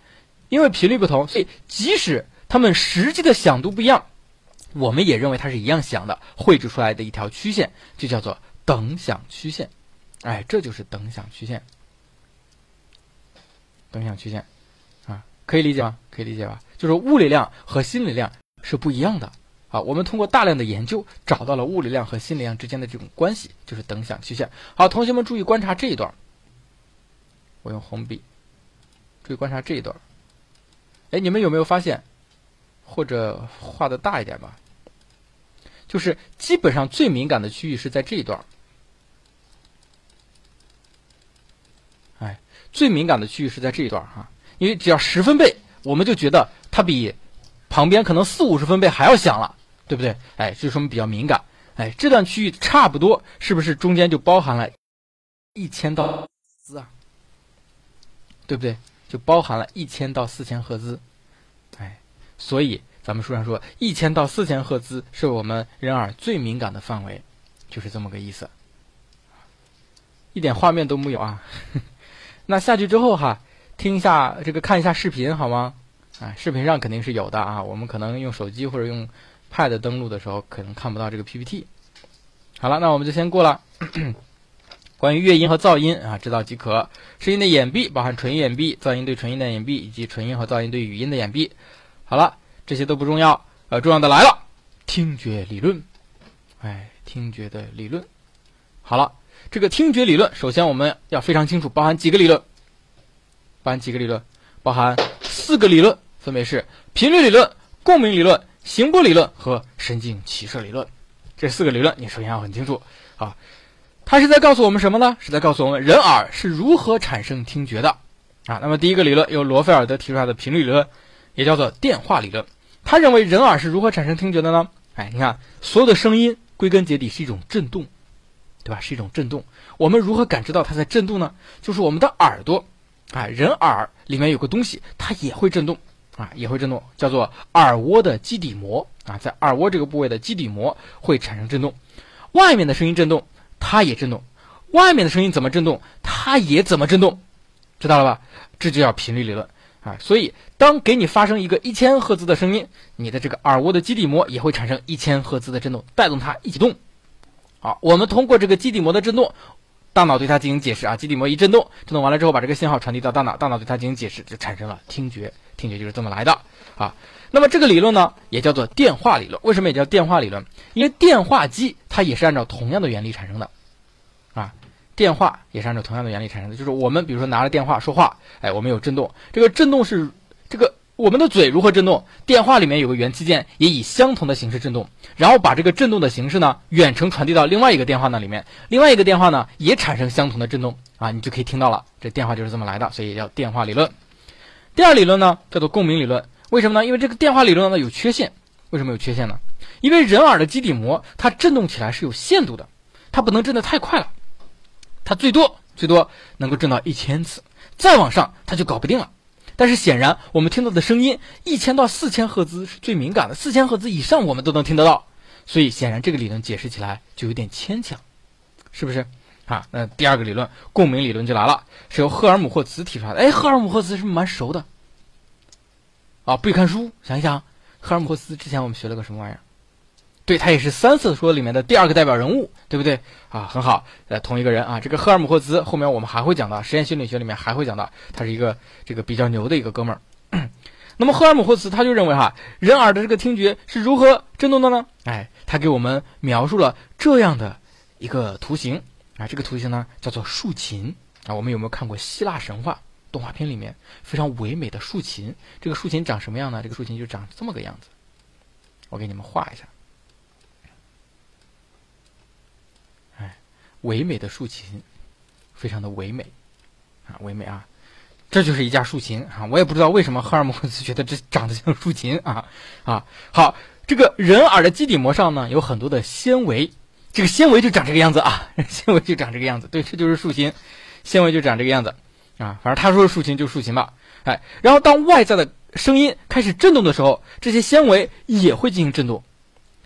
因为频率不同，所以即使它们实际的响度不一样，我们也认为它是一样响的。绘制出来的一条曲线就叫做等响曲线。哎，这就是等响曲线。等响曲线，啊，可以理解吗？可以理解吧？就是物理量和心理量是不一样的啊。我们通过大量的研究，找到了物理量和心理量之间的这种关系，就是等响曲线。好，同学们注意观察这一段。我用红笔，注意观察这一段。哎，你们有没有发现？或者画的大一点吧。就是基本上最敏感的区域是在这一段。哎最敏感的区域是在这一段哈，因为只要十分贝，我们就觉得它比旁边可能四五十分贝还要响了，对不对？哎，就说明比较敏感。哎，这段区域差不多是不是中间就包含了一千到兹啊？对不对？就包含了一千到四千赫兹。哎，所以咱们书上说一千到四千赫兹是我们人耳最敏感的范围，就是这么个意思。一点画面都没有啊。那下去之后哈，听一下这个，看一下视频好吗？啊，视频上肯定是有的啊。我们可能用手机或者用 Pad 登录的时候，可能看不到这个 PPT。好了，那我们就先过了。关于乐音和噪音啊，知道即可。声音的掩蔽包含纯音掩蔽、噪音对纯音的掩蔽以及纯音和噪音对语音的掩蔽。好了，这些都不重要，呃，重要的来了，听觉理论。哎，听觉的理论。好了，这个听觉理论，首先我们要非常清楚，包含几个理论？包含几个理论？包含四个理论，分别是频率理论、共鸣理论、行波理论和神经骑射理论。这四个理论，你首先要很清楚啊。它是在告诉我们什么呢？是在告诉我们人耳是如何产生听觉的啊。那么第一个理论由罗菲尔德提出来的频率理论，也叫做电话理论。他认为人耳是如何产生听觉的呢？哎，你看所有的声音归根结底是一种震动，对吧？是一种震动。我们如何感知到它在震动呢？就是我们的耳朵啊，人耳里面有个东西，它也会震动啊，也会震动，叫做耳蜗的基底膜啊，在耳蜗这个部位的基底膜会产生震动，外面的声音震动。它也震动，外面的声音怎么震动，它也怎么震动，知道了吧？这就叫频率理论啊。所以，当给你发生一个一千赫兹的声音，你的这个耳蜗的基底膜也会产生一千赫兹的震动，带动它一起动。好，我们通过这个基底膜的震动，大脑对它进行解释啊。基底膜一震动，震动完了之后，把这个信号传递到大脑，大脑对它进行解释，就产生了听觉。听觉就是这么来的啊。那么这个理论呢，也叫做电话理论。为什么也叫电话理论？因为电话机它也是按照同样的原理产生的，啊，电话也是按照同样的原理产生的。就是我们比如说拿着电话说话，哎，我们有震动，这个震动是这个我们的嘴如何震动，电话里面有个元器件也以相同的形式震动，然后把这个震动的形式呢远程传递到另外一个电话那里面，另外一个电话呢也产生相同的震动啊，你就可以听到了。这电话就是这么来的，所以叫电话理论。第二理论呢叫做共鸣理论。为什么呢？因为这个电话理论呢有缺陷。为什么有缺陷呢？因为人耳的基底膜它振动起来是有限度的，它不能震得太快了，它最多最多能够震到一千次，再往上它就搞不定了。但是显然我们听到的声音一千到四千赫兹是最敏感的，四千赫兹以上我们都能听得到，所以显然这个理论解释起来就有点牵强，是不是？啊，那第二个理论共鸣理论就来了，是由赫尔姆霍茨提出来的。哎，赫尔姆霍茨是不是蛮熟的？啊，不许看书，想一想，赫尔姆霍茨之前我们学了个什么玩意儿？对他也是三色说里面的第二个代表人物，对不对？啊，很好，呃，同一个人啊。这个赫尔姆霍斯后面我们还会讲到，实验心理学里面还会讲到，他是一个这个比较牛的一个哥们儿。那么赫尔姆霍斯他就认为哈，人耳的这个听觉是如何振动的呢？哎，他给我们描述了这样的一个图形啊，这个图形呢叫做竖琴啊。我们有没有看过希腊神话？动画片里面非常唯美的竖琴，这个竖琴长什么样呢？这个竖琴就长这么个样子。我给你们画一下。哎，唯美的竖琴，非常的唯美啊，唯美啊！这就是一架竖琴啊！我也不知道为什么赫尔墨斯 觉得这长得像竖琴啊啊！好，这个人耳的基底膜上呢有很多的纤维，这个纤维就长这个样子啊，纤维就长这个样子。对，这就是竖琴，纤维就长这个样子。啊，反正他说竖琴就竖琴吧，哎，然后当外在的声音开始震动的时候，这些纤维也会进行震动。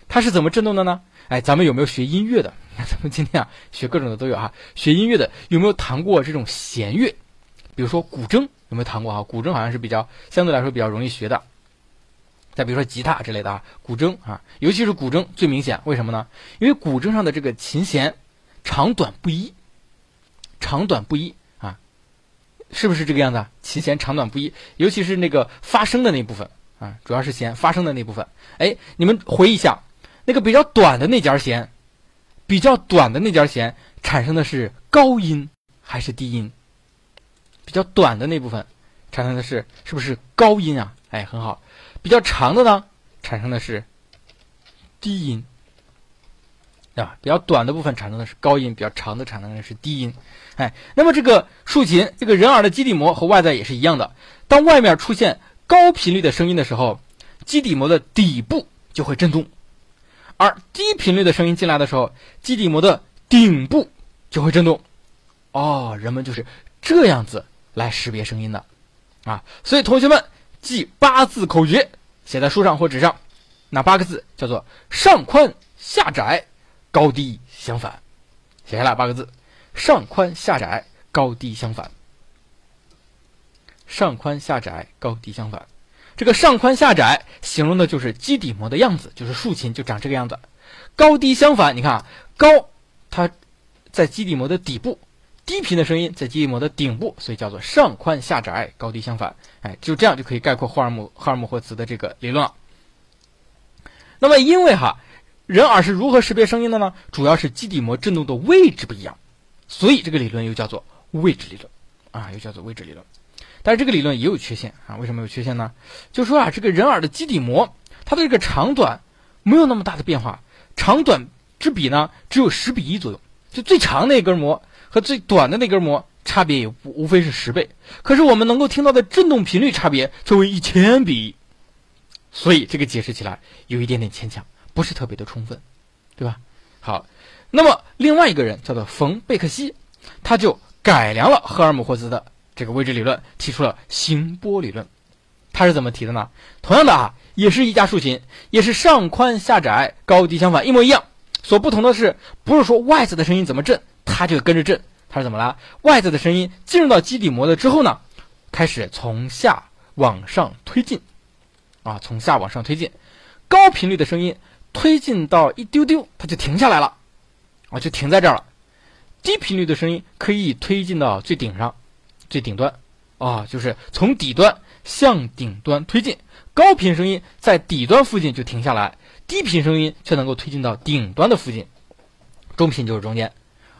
它是怎么震动的呢？哎，咱们有没有学音乐的？咱们今天啊学各种的都有哈。学音乐的有没有弹过这种弦乐？比如说古筝有没有弹过啊？古筝好像是比较相对来说比较容易学的。再比如说吉他之类的啊，古筝啊，尤其是古筝最明显，为什么呢？因为古筝上的这个琴弦长短不一，长短不一啊。是不是这个样子啊？琴弦长短不一，尤其是那个发声的那部分啊，主要是弦发声的那部分。哎，你们回忆一下，那个比较短的那节弦，比较短的那节弦产生的是高音还是低音？比较短的那部分产生的是是不是高音啊？哎，很好。比较长的呢，产生的是低音。啊，比较短的部分产生的是高音，比较长的产生的是低音。哎，那么这个竖琴，这个人耳的基底膜和外在也是一样的。当外面出现高频率的声音的时候，基底膜的底部就会震动；而低频率的声音进来的时候，基底膜的顶部就会震动。哦，人们就是这样子来识别声音的啊。所以同学们记八字口诀，写在书上或纸上。那八个字叫做上宽下窄。高低相反，写下来八个字：上宽下窄，高低相反。上宽下窄，高低相反。这个上宽下窄形容的就是基底膜的样子，就是竖琴就长这个样子。高低相反，你看啊，高它在基底膜的底部，低频的声音在基底膜的顶部，所以叫做上宽下窄，高低相反。哎，就这样就可以概括霍尔姆赫尔姆霍兹的这个理论了。那么，因为哈，人耳是如何识别声音的呢？主要是基底膜振动的位置不一样，所以这个理论又叫做位置理论啊，又叫做位置理论。但是这个理论也有缺陷啊，为什么有缺陷呢？就说啊，这个人耳的基底膜，它的这个长短没有那么大的变化，长短之比呢只有十比一左右，就最长那根膜和最短的那根膜差别也无无非是十倍，可是我们能够听到的振动频率差别却为一千比一，所以这个解释起来有一点点牵强，不是特别的充分，对吧？好，那么另外一个人叫做冯贝克西，他就改良了赫尔姆霍兹的。这个位置理论提出了行波理论，他是怎么提的呢？同样的啊，也是一架竖琴，也是上宽下窄，高低相反，一模一样。所不同的是，不是说外在的声音怎么震，它就跟着震。它是怎么了？外在的声音进入到基底膜了之后呢，开始从下往上推进，啊，从下往上推进。高频率的声音推进到一丢丢，它就停下来了，啊，就停在这儿了。低频率的声音可以推进到最顶上。最顶端，啊，就是从底端向顶端推进，高频声音在底端附近就停下来，低频声音却能够推进到顶端的附近，中频就是中间，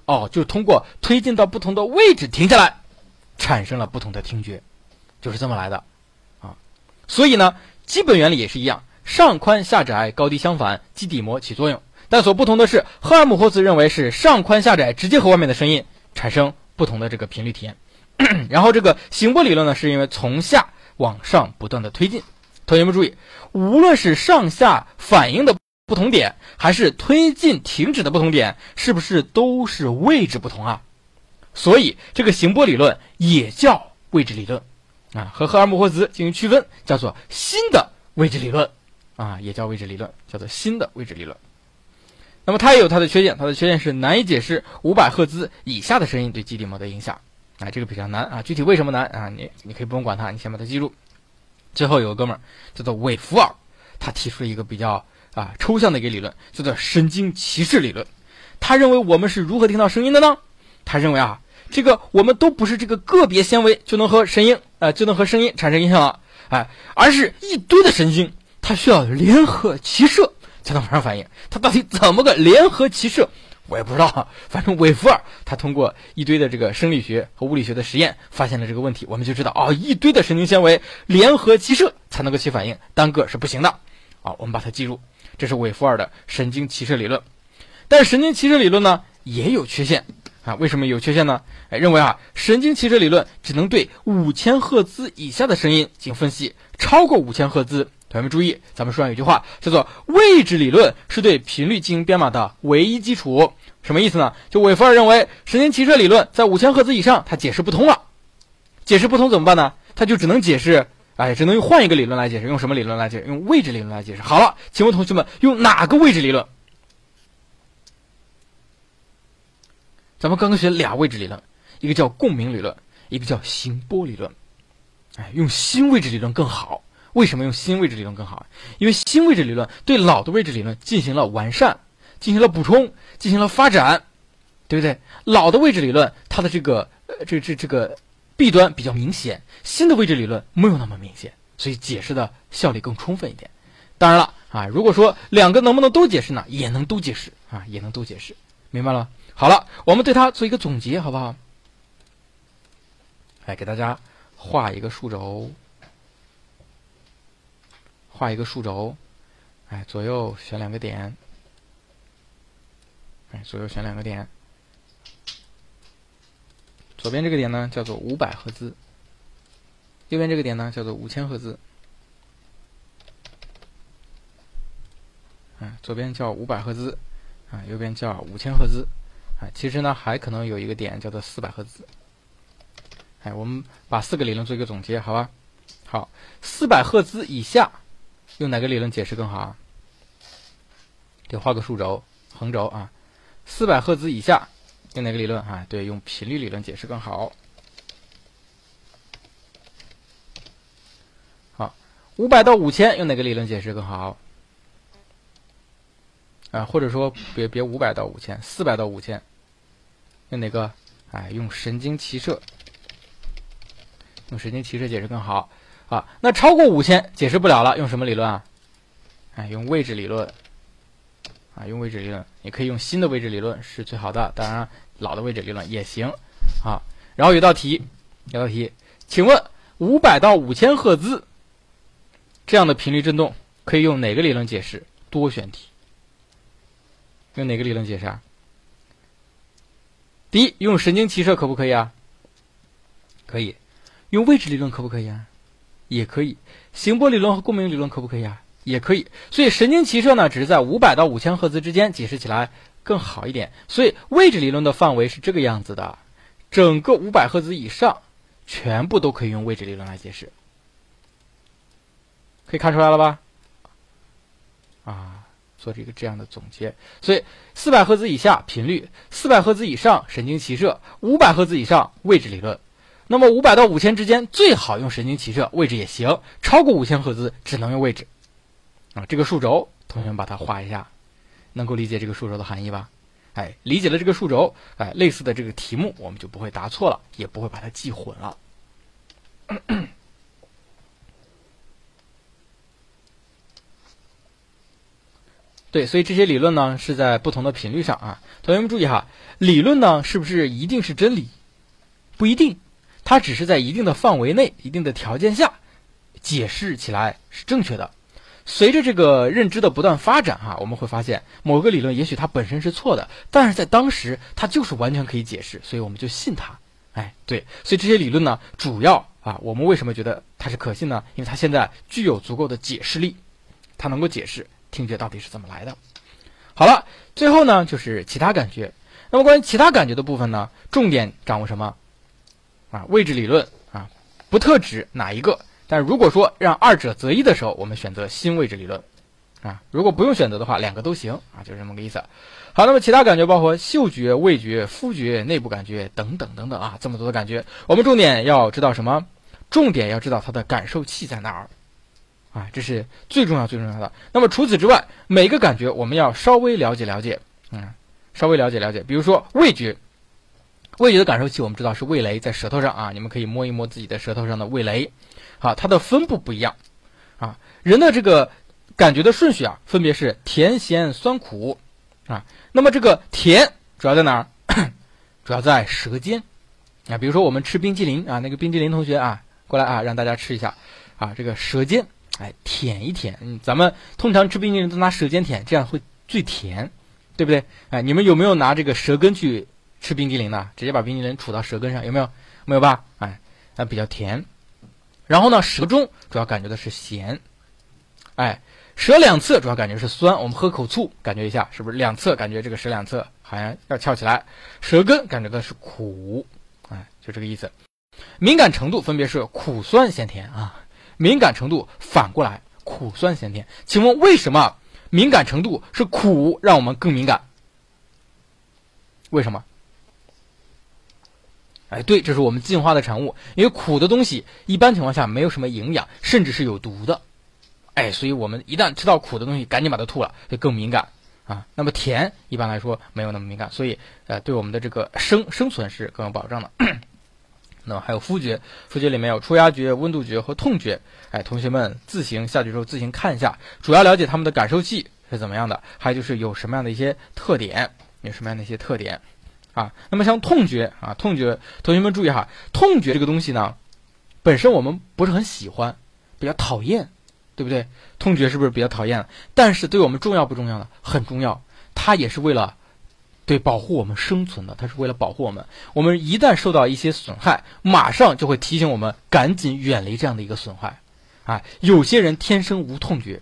哦，就是通过推进到不同的位置停下来，产生了不同的听觉，就是这么来的，啊，所以呢，基本原理也是一样，上宽下窄，高低相反，基底膜起作用，但所不同的是，赫尔姆霍兹认为是上宽下窄直接和外面的声音产生不同的这个频率体验。然后这个行波理论呢，是因为从下往上不断的推进。同学们注意，无论是上下反应的不同点，还是推进停止的不同点，是不是都是位置不同啊？所以这个行波理论也叫位置理论啊，和赫尔姆霍兹进行区分，叫做新的位置理论啊，也叫位置理论，叫做新的位置理论。那么它也有它的缺陷，它的缺陷是难以解释五百赫兹以下的声音对基底膜的影响。啊，这个比较难啊，具体为什么难啊？你你可以不用管它，你先把它记住。最后有个哥们儿叫做韦弗尔，他提出了一个比较啊抽象的一个理论，叫做神经歧视理论。他认为我们是如何听到声音的呢？他认为啊，这个我们都不是这个个别纤维就能和声音啊就能和声音产生影响了，哎，而是一堆的神经，它需要联合齐射才能发生反应。它到底怎么个联合齐射？我也不知道，反正韦弗尔他通过一堆的这个生理学和物理学的实验发现了这个问题，我们就知道啊，一堆的神经纤维联合齐射才能够起反应，单个是不行的。啊，我们把它记住，这是韦弗尔的神经骑射理论。但神经骑射理论呢也有缺陷啊？为什么有缺陷呢？哎，认为啊，神经骑射理论只能对五千赫兹以下的声音进行分析，超过五千赫兹。同学们注意，咱们书上有句话叫做“位置理论是对频率进行编码的唯一基础”，什么意思呢？就韦弗尔认为神经骑射理论在五千赫兹以上，它解释不通了。解释不通怎么办呢？他就只能解释，哎，只能用换一个理论来解释。用什么理论来解释？用位置理论来解释。好了，请问同学们，用哪个位置理论？咱们刚刚学俩位置理论，一个叫共鸣理论，一个叫行波理论。哎，用新位置理论更好。为什么用新位置理论更好？因为新位置理论对老的位置理论进行了完善，进行了补充，进行了发展，对不对？老的位置理论它的这个呃这这这个弊端比较明显，新的位置理论没有那么明显，所以解释的效力更充分一点。当然了啊，如果说两个能不能都解释呢？也能都解释啊，也能都解释，明白了吗？好了，我们对它做一个总结，好不好？来给大家画一个数轴。画一个数轴，哎，左右选两个点，左右选两个点。左边这个点呢叫做五百赫兹，右边这个点呢叫做五千赫兹。哎，左边叫五百赫兹，啊，右边叫五千赫兹，哎，其实呢还可能有一个点叫做四百赫兹。哎，我们把四个理论做一个总结，好吧？好，四百赫兹以下。用哪个理论解释更好？得画个竖轴、横轴啊。四百赫兹以下用哪个理论啊？对，用频率理论解释更好。好，五百到五千用哪个理论解释更好？啊，或者说别别五百到五千，四百到五千，用哪个？哎，用神经骑射，用神经骑射解释更好啊。那超过五千解释不了了，用什么理论啊？哎，用位置理论啊，用位置理论，也可以用新的位置理论是最好的，当然老的位置理论也行啊。然后有道题，有道题，请问五百到五千赫兹这样的频率振动可以用哪个理论解释？多选题，用哪个理论解释啊？第一，用神经骑射可不可以啊？可以。用位置理论可不可以啊？也可以。行波理论和共鸣理论可不可以啊？也可以。所以神经骑射呢，只是在五百到五千赫兹之间解释起来更好一点。所以位置理论的范围是这个样子的，整个五百赫兹以上，全部都可以用位置理论来解释。可以看出来了吧？啊。做这个这样的总结，所以四百赫兹以下频率，四百赫兹以上神经骑射，五百赫兹以上位置理论。那么五百到五千之间最好用神经骑射，位置也行。超过五千赫兹只能用位置。啊，这个数轴，同学们把它画一下，能够理解这个数轴的含义吧？哎，理解了这个数轴，哎，类似的这个题目我们就不会答错了，也不会把它记混了。对，所以这些理论呢是在不同的频率上啊。同学们注意哈，理论呢是不是一定是真理？不一定，它只是在一定的范围内、一定的条件下解释起来是正确的。随着这个认知的不断发展哈，我们会发现某个理论也许它本身是错的，但是在当时它就是完全可以解释，所以我们就信它。哎，对，所以这些理论呢，主要啊，我们为什么觉得它是可信呢？因为它现在具有足够的解释力，它能够解释。听觉到底是怎么来的？好了，最后呢就是其他感觉。那么关于其他感觉的部分呢，重点掌握什么？啊，位置理论啊，不特指哪一个。但如果说让二者择一的时候，我们选择新位置理论啊。如果不用选择的话，两个都行啊，就是这么个意思。好，那么其他感觉包括嗅觉、味觉、肤觉、内部感觉等等等等啊，这么多的感觉，我们重点要知道什么？重点要知道它的感受器在哪儿。啊，这是最重要、最重要的。那么除此之外，每个感觉我们要稍微了解了解，嗯，稍微了解了解。比如说味觉，味觉的感受器我们知道是味蕾在舌头上啊，你们可以摸一摸自己的舌头上的味蕾。好，它的分布不一样啊。人的这个感觉的顺序啊，分别是甜、咸、酸、苦啊。那么这个甜主要在哪儿？主要在舌尖啊。比如说我们吃冰激凌啊，那个冰激凌同学啊，过来啊，让大家吃一下啊，这个舌尖。哎，舔一舔，咱们通常吃冰激凌都拿舌尖舔，这样会最甜，对不对？哎，你们有没有拿这个舌根去吃冰激凌的？直接把冰激凌杵到舌根上，有没有？没有吧？哎，那比较甜。然后呢，舌中主要感觉的是咸，哎，舌两侧主要感觉是酸。我们喝口醋，感觉一下，是不是两侧感觉这个舌两侧好像要翘起来？舌根感觉的是苦，哎，就这个意思。敏感程度分别是苦、酸、咸、甜啊。敏感程度反过来苦酸咸甜，请问为什么敏感程度是苦让我们更敏感？为什么？哎，对，这是我们进化的产物。因为苦的东西一般情况下没有什么营养，甚至是有毒的。哎，所以我们一旦吃到苦的东西，赶紧把它吐了，就更敏感啊。那么甜一般来说没有那么敏感，所以呃，对我们的这个生生存是更有保障的。那么还有肤觉，肤觉里面有触压觉、温度觉和痛觉。哎，同学们自行下去之后自行看一下，主要了解他们的感受器是怎么样的，还有就是有什么样的一些特点，有什么样的一些特点啊。那么像痛觉啊，痛觉，同学们注意哈，痛觉这个东西呢，本身我们不是很喜欢，比较讨厌，对不对？痛觉是不是比较讨厌？但是对我们重要不重要呢？很重要，它也是为了。对，保护我们生存的，它是为了保护我们。我们一旦受到一些损害，马上就会提醒我们赶紧远离这样的一个损害。啊，有些人天生无痛觉，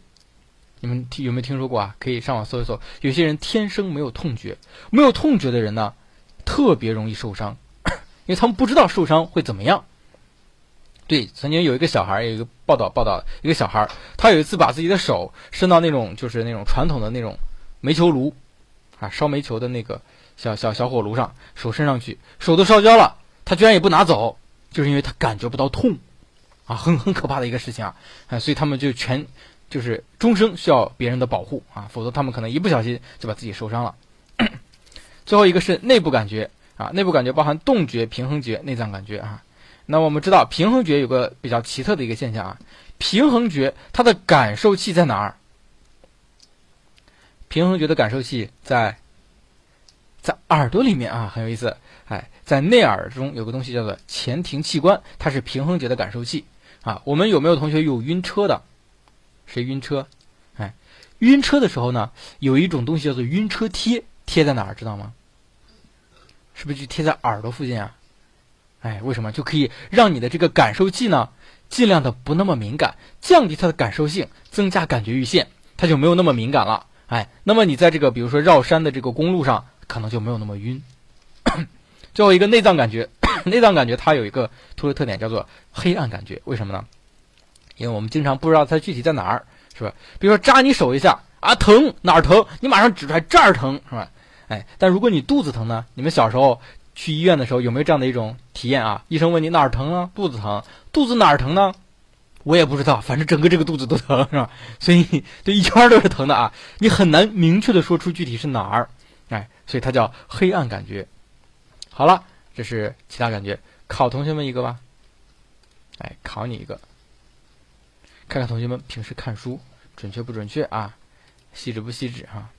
你们听有没有听说过啊？可以上网搜一搜。有些人天生没有痛觉，没有痛觉的人呢，特别容易受伤，因为他们不知道受伤会怎么样。对，曾经有一个小孩，有一个报道报道，一个小孩，他有一次把自己的手伸到那种就是那种传统的那种煤球炉。啊，烧煤球的那个小小小火炉上，手伸上去，手都烧焦了，他居然也不拿走，就是因为他感觉不到痛，啊，很 很可怕的一个事情啊，啊，所以他们就全就是终生需要别人的保护啊，否则他们可能一不小心就把自己受伤了。最后一个是内部感觉啊，内部感觉包含动觉、平衡觉、内脏感觉啊。那我们知道平衡觉有个比较奇特的一个现象啊，平衡觉它的感受器在哪儿？平衡觉的感受器在在耳朵里面啊，很有意思。哎，在内耳中有个东西叫做前庭器官，它是平衡觉的感受器啊。我们有没有同学有晕车的？谁晕车？哎，晕车的时候呢，有一种东西叫做晕车贴。贴在哪儿知道吗？是不是就贴在耳朵附近啊？哎，为什么就可以让你的这个感受器呢，尽量的不那么敏感，降低它的感受性，增加感觉阈限，它就没有那么敏感了。哎，那么你在这个比如说绕山的这个公路上，可能就没有那么晕。最后一个内脏感觉，内脏感觉它有一个突出特点叫做黑暗感觉，为什么呢？因为我们经常不知道它具体在哪儿，是吧？比如说扎你手一下啊，疼哪儿疼？你马上指出来这儿疼，是吧？哎，但如果你肚子疼呢？你们小时候去医院的时候有没有这样的一种体验啊？医生问你哪儿疼啊？肚子疼，肚子哪儿疼呢？我也不知道，反正整个这个肚子都疼，是吧？所以这一圈都是疼的啊，你很难明确的说出具体是哪儿，哎，所以它叫黑暗感觉。好了，这是其他感觉，考同学们一个吧。哎，考你一个，看看同学们平时看书准确不准确啊？细致不细致哈？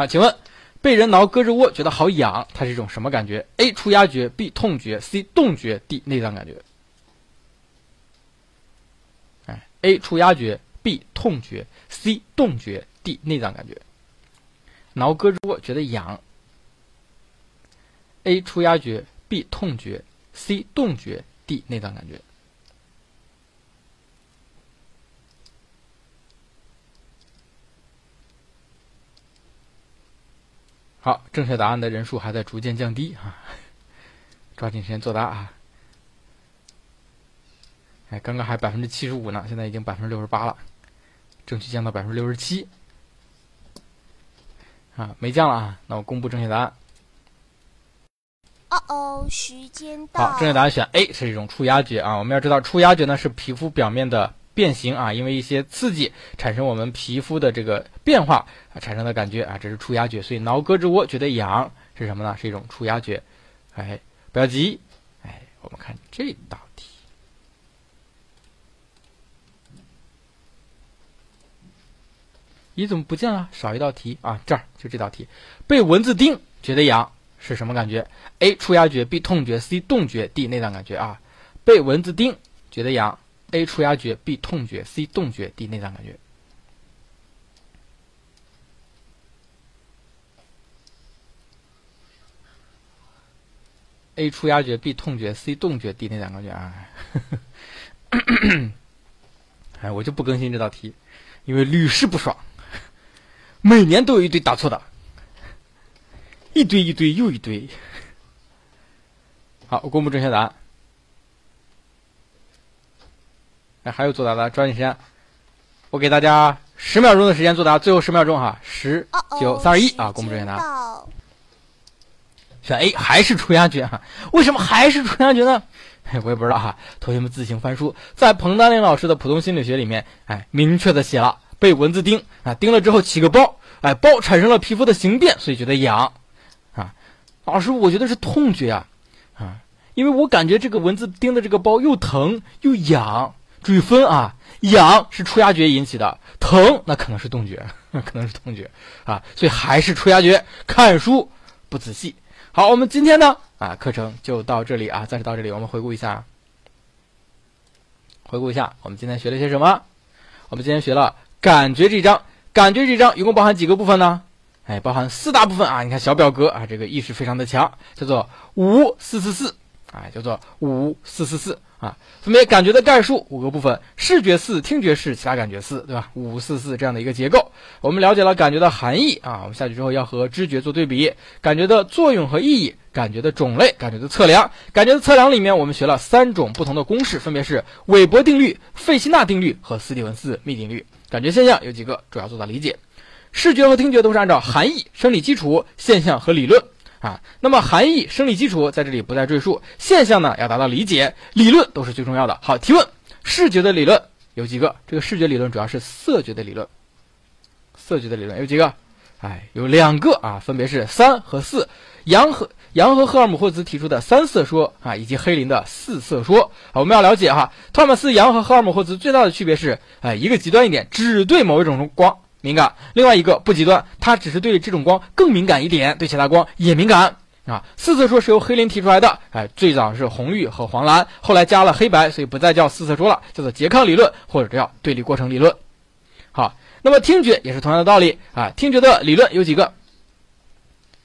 好，请问被人挠胳肢窝觉得好痒，它是一种什么感觉？A. 触压觉，B. 痛觉，C. 动觉，D. 内脏感觉。哎，A. 触压觉，B. 痛觉，C. 动觉，D. 内脏感觉。挠胳肢窝觉得痒。A. 触压觉，B. 痛觉，C. 动觉，D. 内脏感觉。好，正确答案的人数还在逐渐降低啊！抓紧时间作答啊！哎，刚刚还百分之七十五呢，现在已经百分之六十八了，争取降到百分之六十七。啊，没降了啊！那我公布正确答案。哦哦，时间到。好，正确答案选 A，是一种触压觉啊！我们要知道，触压觉呢是皮肤表面的。变形啊，因为一些刺激产生我们皮肤的这个变化啊，产生的感觉啊，这是触压觉。所以挠胳肢窝觉得痒是什么呢？是一种触压觉。哎，不要急，哎，我们看这道题。咦，怎么不见了？少一道题啊！这儿就这道题，被蚊子叮觉得痒是什么感觉？A. 触压觉，B. 痛觉，C. 动觉，D. 内脏感觉啊。被蚊子叮觉得痒。A 触压觉，B 痛觉，C 动觉，D 内脏感觉。A 触压觉，B 痛觉，C 动觉，D 内脏感觉啊！哎，我就不更新这道题，因为屡试不爽，每年都有一堆答错的，一堆一堆又一堆。好，公布正确答案。哎，还有作答的，抓紧时间！我给大家十秒钟的时间作答，最后十秒钟哈，十、九、三、二、一啊！公布正确答案。选 A 还是触压觉哈？为什么还是触压觉呢？我也不知道哈，同学们自行翻书，在彭丹林老师的普通心理学里面，哎，明确的写了，被蚊子叮啊，叮了之后起个包，哎，包产生了皮肤的形变，所以觉得痒啊。老师，我觉得是痛觉啊，啊，因为我感觉这个蚊子叮的这个包又疼又痒。注意分啊，痒是触压觉引起的，疼那可能是动觉，可能是痛觉啊，所以还是触压觉。看书不仔细。好，我们今天呢啊课程就到这里啊，暂时到这里。我们回顾一下，回顾一下我们今天学了些什么？我们今天学了感觉这一章，感觉这一章一共包含几个部分呢？哎，包含四大部分啊。你看小表格啊，这个意识非常的强，叫做五四四四，哎，叫做五四四四。啊，分别感觉的概述五个部分：视觉四、听觉四、其他感觉四，对吧？五四四这样的一个结构。我们了解了感觉的含义啊，我们下去之后要和知觉做对比，感觉的作用和意义，感觉的种类，感觉的测量。感觉的测量里面，我们学了三种不同的公式，分别是韦伯定律、费希纳定律和斯蒂文斯幂定律。感觉现象有几个，主要做到理解。视觉和听觉都是按照含义、生理基础、现象和理论啊。那么含义、生理基础在这里不再赘述，现象呢要达到理解，理论都是最重要的。好，提问：视觉的理论有几个？这个视觉理论主要是色觉的理论，色觉的理论有几个？哎，有两个啊，分别是三和四。杨和杨和赫尔姆霍兹提出的三色说啊，以及黑林的四色说。好，我们要了解哈，托马斯杨和赫尔姆霍兹最大的区别是，哎，一个极端一点，只对某一种光敏感；另外一个不极端，它只是对这种光更敏感一点，对其他光也敏感啊。四色说是由黑林提出来的，哎，最早是红绿和黄蓝，后来加了黑白，所以不再叫四色说了，叫做拮抗理论或者叫对立过程理论。好。那么听觉也是同样的道理啊，听觉的理论有几个？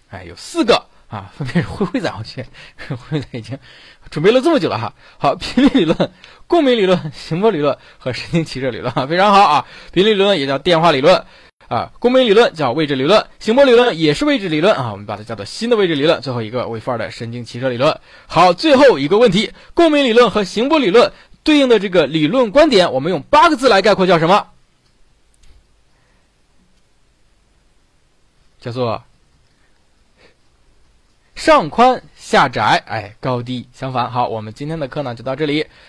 哎，有四个啊，分别是灰灰仔，我去，灰灰仔已经准备了这么久了哈。好，频率理论、共鸣理论、行波理论和神经骑射理论啊，非常好啊。频率理论也叫电话理论啊，共鸣理论叫位置理论，行波理论也是位置理论啊，我们把它叫做新的位置理论。最后一个为负二的神经骑射理论。好，最后一个问题，共鸣理论和行波理论对应的这个理论观点，我们用八个字来概括叫什么？叫做上宽下窄，哎，高低相反。好，我们今天的课呢就到这里。